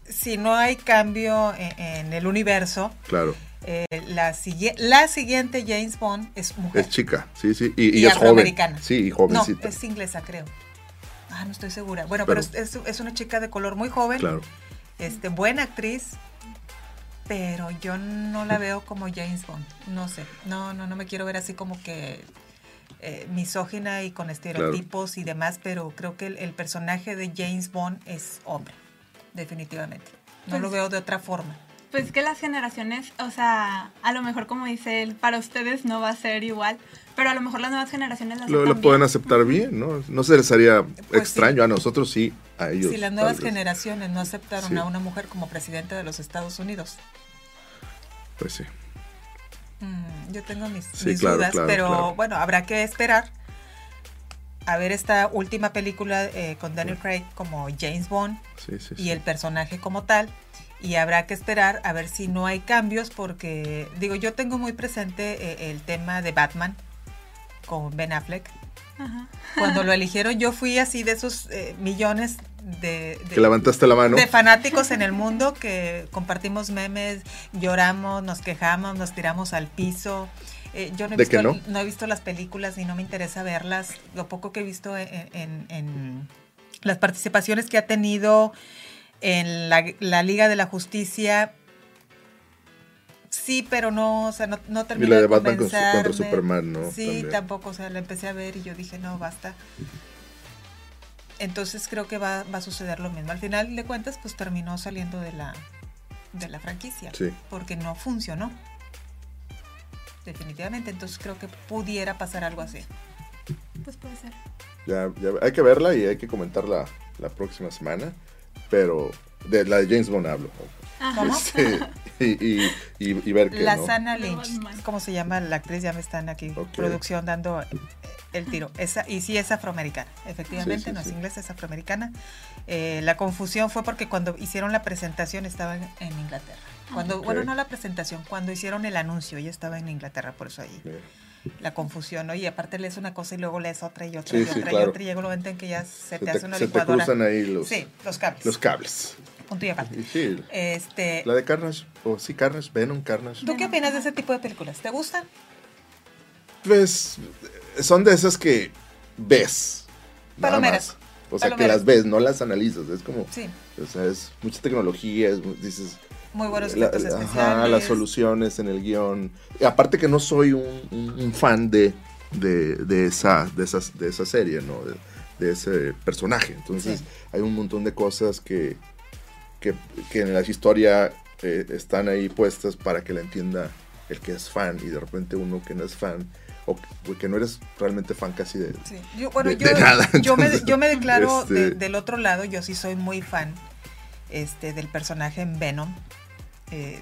si no hay cambio en el universo, claro eh, la, la siguiente James Bond es mujer. Es chica, sí, sí. Y, es joven. Sí, y jovencita. No, es inglesa, creo. Ah, no estoy segura. Bueno, pero, es, una chica de color muy joven. Claro. Este, buena actriz. Pero yo no la veo como James Bond. No sé. No, no, no me quiero ver así como que eh, misógina y con estereotipos y demás. Pero creo que el, personaje de James Bond es hombre. Definitivamente. No lo pues veo de otra forma. Pues que las generaciones, o sea, a lo mejor como dice él, para ustedes no va a ser igual, pero a lo mejor las nuevas generaciones las lo, lo pueden aceptar bien, ¿no? No se les haría pues extraño, a nosotros sí, a ellos. Si las nuevas generaciones no aceptaron a una mujer como presidente de los Estados Unidos. Pues sí. Mm, yo tengo mis, dudas, pero bueno, habrá que esperar a ver esta última película eh, con Daniel Craig como James Bond y el personaje como tal y habrá que esperar a ver si no hay cambios porque digo yo tengo muy presente eh, el tema de Batman con Ben Affleck. Cuando lo [laughs] eligieron yo fui así de esos eh, millones de, que levantaste la mano. de fanáticos en el mundo que compartimos memes lloramos nos quejamos nos tiramos al piso. Eh, yo no he, visto, no? he visto las películas y no me interesa verlas. Lo poco que he visto en las participaciones que ha tenido en la, Liga de la Justicia. Sí, pero no, o sea, no, no terminó Y la de, Batman contra Superman, ¿no? Sí, tampoco, o sea, la empecé a ver y yo dije, no, basta. Entonces creo que va, va, a suceder lo mismo. Al final de cuentas, pues terminó saliendo de la, de la franquicia. Sí. Porque no funcionó. Definitivamente. Entonces creo que pudiera pasar algo así. Pues puede ser. Ya, ya hay que verla y hay que comentarla la próxima semana pero de la de James Bond hablo. Este, y, y, ver que. La Sana Lynch, ¿cómo se llama la actriz? Ya me están aquí, producción, dando el tiro. Esa, y sí es afroamericana, efectivamente, no es inglesa, es afroamericana. Eh, la confusión fue porque cuando hicieron la presentación estaba en Inglaterra. Cuando, Bueno, no la presentación, cuando hicieron el anuncio, ella estaba en Inglaterra, por eso ahí la confusión, ¿no? Y aparte lees una cosa y luego lees otra y otra y otra y otra y llega un momento en que ya se, te, hace una se licuadora. Se te cruzan ahí los, sí, los cables. Los cables. Punto y aparte. Sí, este, la de Carnage, o sí, Carnage, Venom, Carnage. ¿Tú qué opinas de ese tipo de películas? ¿Te gustan? Pues son de esas que ves. Palomeras. O sea, que las ves, no las analizas. Es como. Sí. O sea, es mucha tecnología, dices muy buenos efectos especiales. las soluciones en el guion. aparte que no soy un, fan de, de, esa, de, esas, de esa serie, ¿no? De, ese personaje. Entonces hay un montón de cosas que, que, en la historia eh, están ahí puestas para que la entienda el que es fan y de repente uno que no es fan o que no eres realmente fan casi de, yo, bueno, yo, nada. Yo, me, yo me declaro este del otro lado, yo sí soy muy fan este, del personaje en Venom. Eh,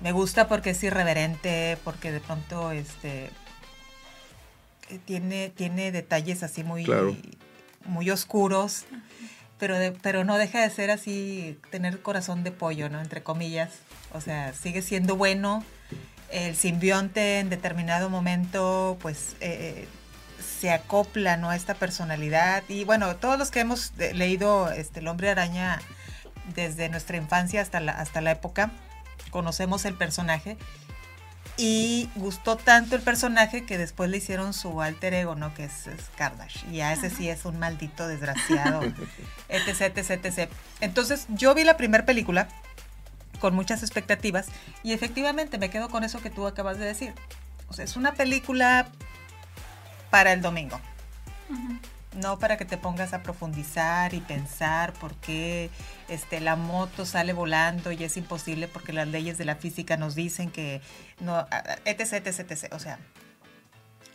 me gusta porque es irreverente, porque de pronto este eh, tiene, tiene detalles así muy, muy oscuros, pero, pero no deja de ser así, tener corazón de pollo, ¿no? Entre comillas. O sea, sigue siendo bueno. El simbionte en determinado momento, pues, eh, se acopla, ¿no? A esta personalidad. Y bueno, todos los que hemos leído este, El Hombre Araña desde nuestra infancia hasta la, hasta la época. Conocemos el personaje y gustó tanto el personaje que después le hicieron su alter ego, ¿no? Que es, es Y a ese sí es un maldito desgraciado, [laughs] etc, etc, etc. Entonces yo vi la primera película con muchas expectativas y efectivamente me quedo con eso que tú acabas de decir. O sea, es una película para el domingo no para que te pongas a profundizar y pensar por qué este, la moto sale volando y es imposible porque las leyes de la física nos dicen que no, etc, etc, etc. O sea,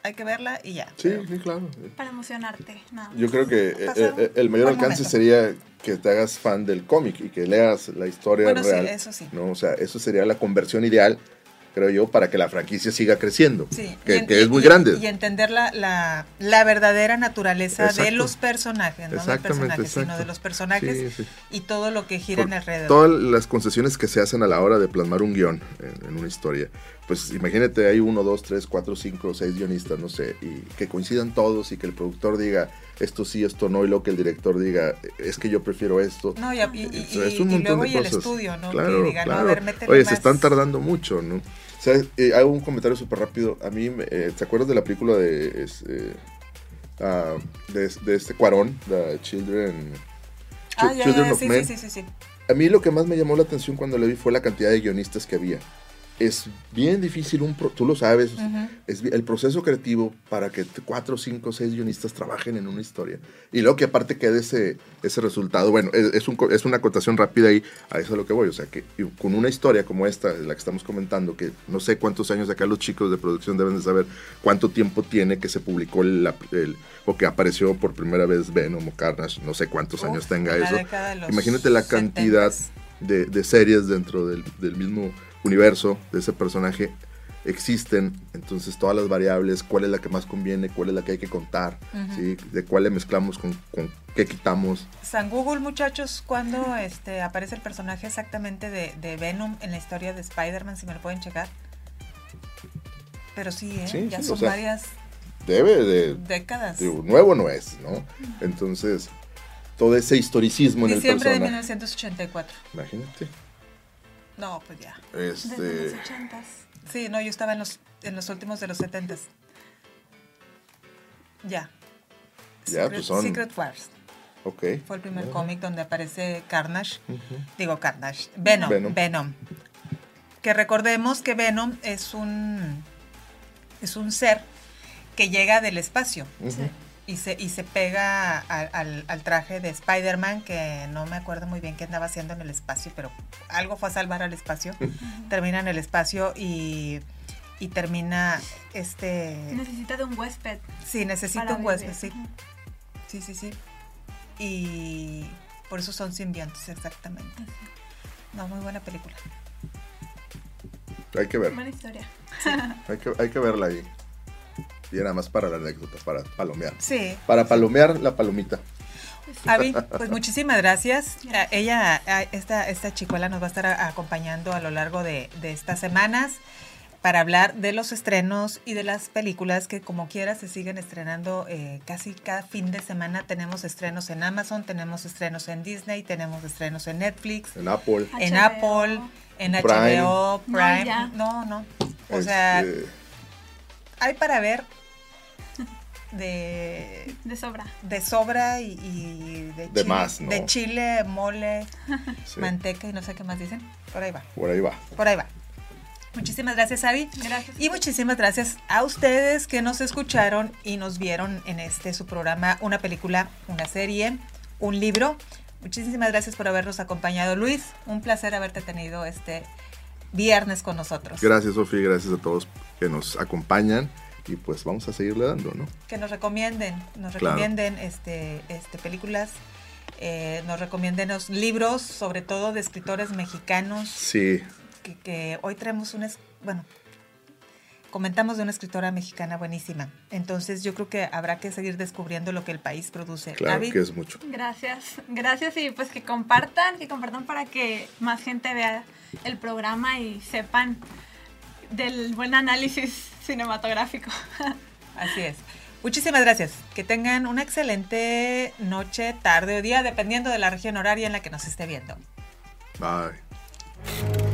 hay que verla y ya. Sí, sí, claro. Para emocionarte. Yo creo que eh, eh, el mayor alcance sería que te hagas fan del cómic y que leas la historia bueno, real. Sí, eso sí. ¿no? O sea, eso sería la conversión ideal creo yo, para que la franquicia siga creciendo, que, es muy grande. Y entender la, la, verdadera naturaleza de los personajes, no del personaje, sino de los personajes y todo lo que gira en alrededor. Todas las concesiones que se hacen a la hora de plasmar un guion en, una historia. Pues imagínate, hay uno, dos, tres, cuatro, cinco, seis guionistas, no sé, y que coincidan todos y que el productor diga esto sí, esto no, y luego que el director diga es que yo prefiero esto. No, y, luego y el estudio, ¿no? Claro, Oye, se están tardando mucho, ¿no? Eh, hago un comentario súper rápido. A mí, eh, ¿te acuerdas de la película de, eh, ah, de, este Cuarón, The Children, ah, Children of Men? Sí, sí, sí, A mí lo que más me llamó la atención cuando le vi fue la cantidad de guionistas que había. Es bien difícil, un tú lo sabes, es el proceso creativo para que cuatro, cinco, seis guionistas trabajen en una historia. Y luego que aparte quede ese, ese resultado. Bueno, es, un, es una acotación rápida ahí, a eso es lo que voy. O sea, que con una historia como esta, la que estamos comentando, que no sé cuántos años acá los chicos de producción deben de saber cuánto tiempo tiene que se publicó el, o que apareció por primera vez Venom o Carnage, no sé cuántos años tenga eso. Imagínate la cantidad de, de, series dentro del, del mismo universo de ese personaje existen, entonces todas las variables, cuál es la que más conviene, cuál es la que hay que contar, de cuál le mezclamos con, con, qué quitamos. San Google, muchachos, cuando este, aparece el personaje exactamente de, Venom en la historia de Spider-Man, si me lo pueden checar. Pero sí, ¿eh? ya son varias debe de décadas. nuevo no es, ¿no? Entonces, todo ese historicismo en el personaje. de 1984. Imagínate. No, pues ya. Este... Desde los ochentas. Sí, no, yo estaba en los, en los últimos de los setentas. Ya. Ya, Secret, pues son... Secret Wars. Ok. Fue el primer cómic donde aparece Carnage. Digo Carnage. Venom, Venom. Que recordemos que Venom es un es un ser que llega del espacio. Sí y se, y se pega al, al, traje de Spider-Man, que no me acuerdo muy bien qué andaba haciendo en el espacio, pero algo fue a salvar al espacio. termina en el espacio y, y, termina este... Necesita de un huésped. Sí, necesita un huésped, sí. Sí, sí, sí. Y por eso son simbiontes, exactamente. No, muy buena película. Hay que ver. Buena historia. hay, que, hay que verla ahí. Y nada más para la anécdota, para palomear. Sí. Para palomear la palomita. Avi, pues muchísimas gracias. Ella, esta, esta chicuela nos va a estar acompañando a lo largo de, estas semanas para hablar de los estrenos y de las películas que como quiera se siguen estrenando eh, casi cada fin de semana. Tenemos estrenos en Amazon, tenemos estrenos en Disney, tenemos estrenos en Netflix. En Apple. En Apple, en HBO, Prime. No, no. O sea, este, hay para ver de... De sobra. De sobra y, de, de, más, de chile, mole, [laughs] manteca y no sé qué más dicen. Por ahí va. Por ahí va. Por ahí va. Muchísimas gracias, Avi. Gracias. Y muchísimas gracias a ustedes que nos escucharon y nos vieron en este su programa, una película, una serie, un libro. Muchísimas gracias por habernos acompañado, Luis. Un placer haberte tenido este viernes con nosotros. Gracias, Sofía. Gracias a todos que nos acompañan y pues vamos a seguirle dando, ¿no? Que nos recomienden, nos recomienden este, este, películas, eh, nos recomienden los libros, sobre todo de escritores mexicanos. Sí. Que, hoy traemos un, bueno, comentamos de una escritora mexicana buenísima. Entonces yo creo que habrá que seguir descubriendo lo que el país produce. Claro que es mucho. Gracias, gracias y pues que compartan, que compartan para que más gente vea el programa y sepan del buen análisis cinematográfico. [laughs] Así es. Muchísimas gracias. Que tengan una excelente noche, tarde o día, dependiendo de la región horaria en la que nos esté viendo. Bye.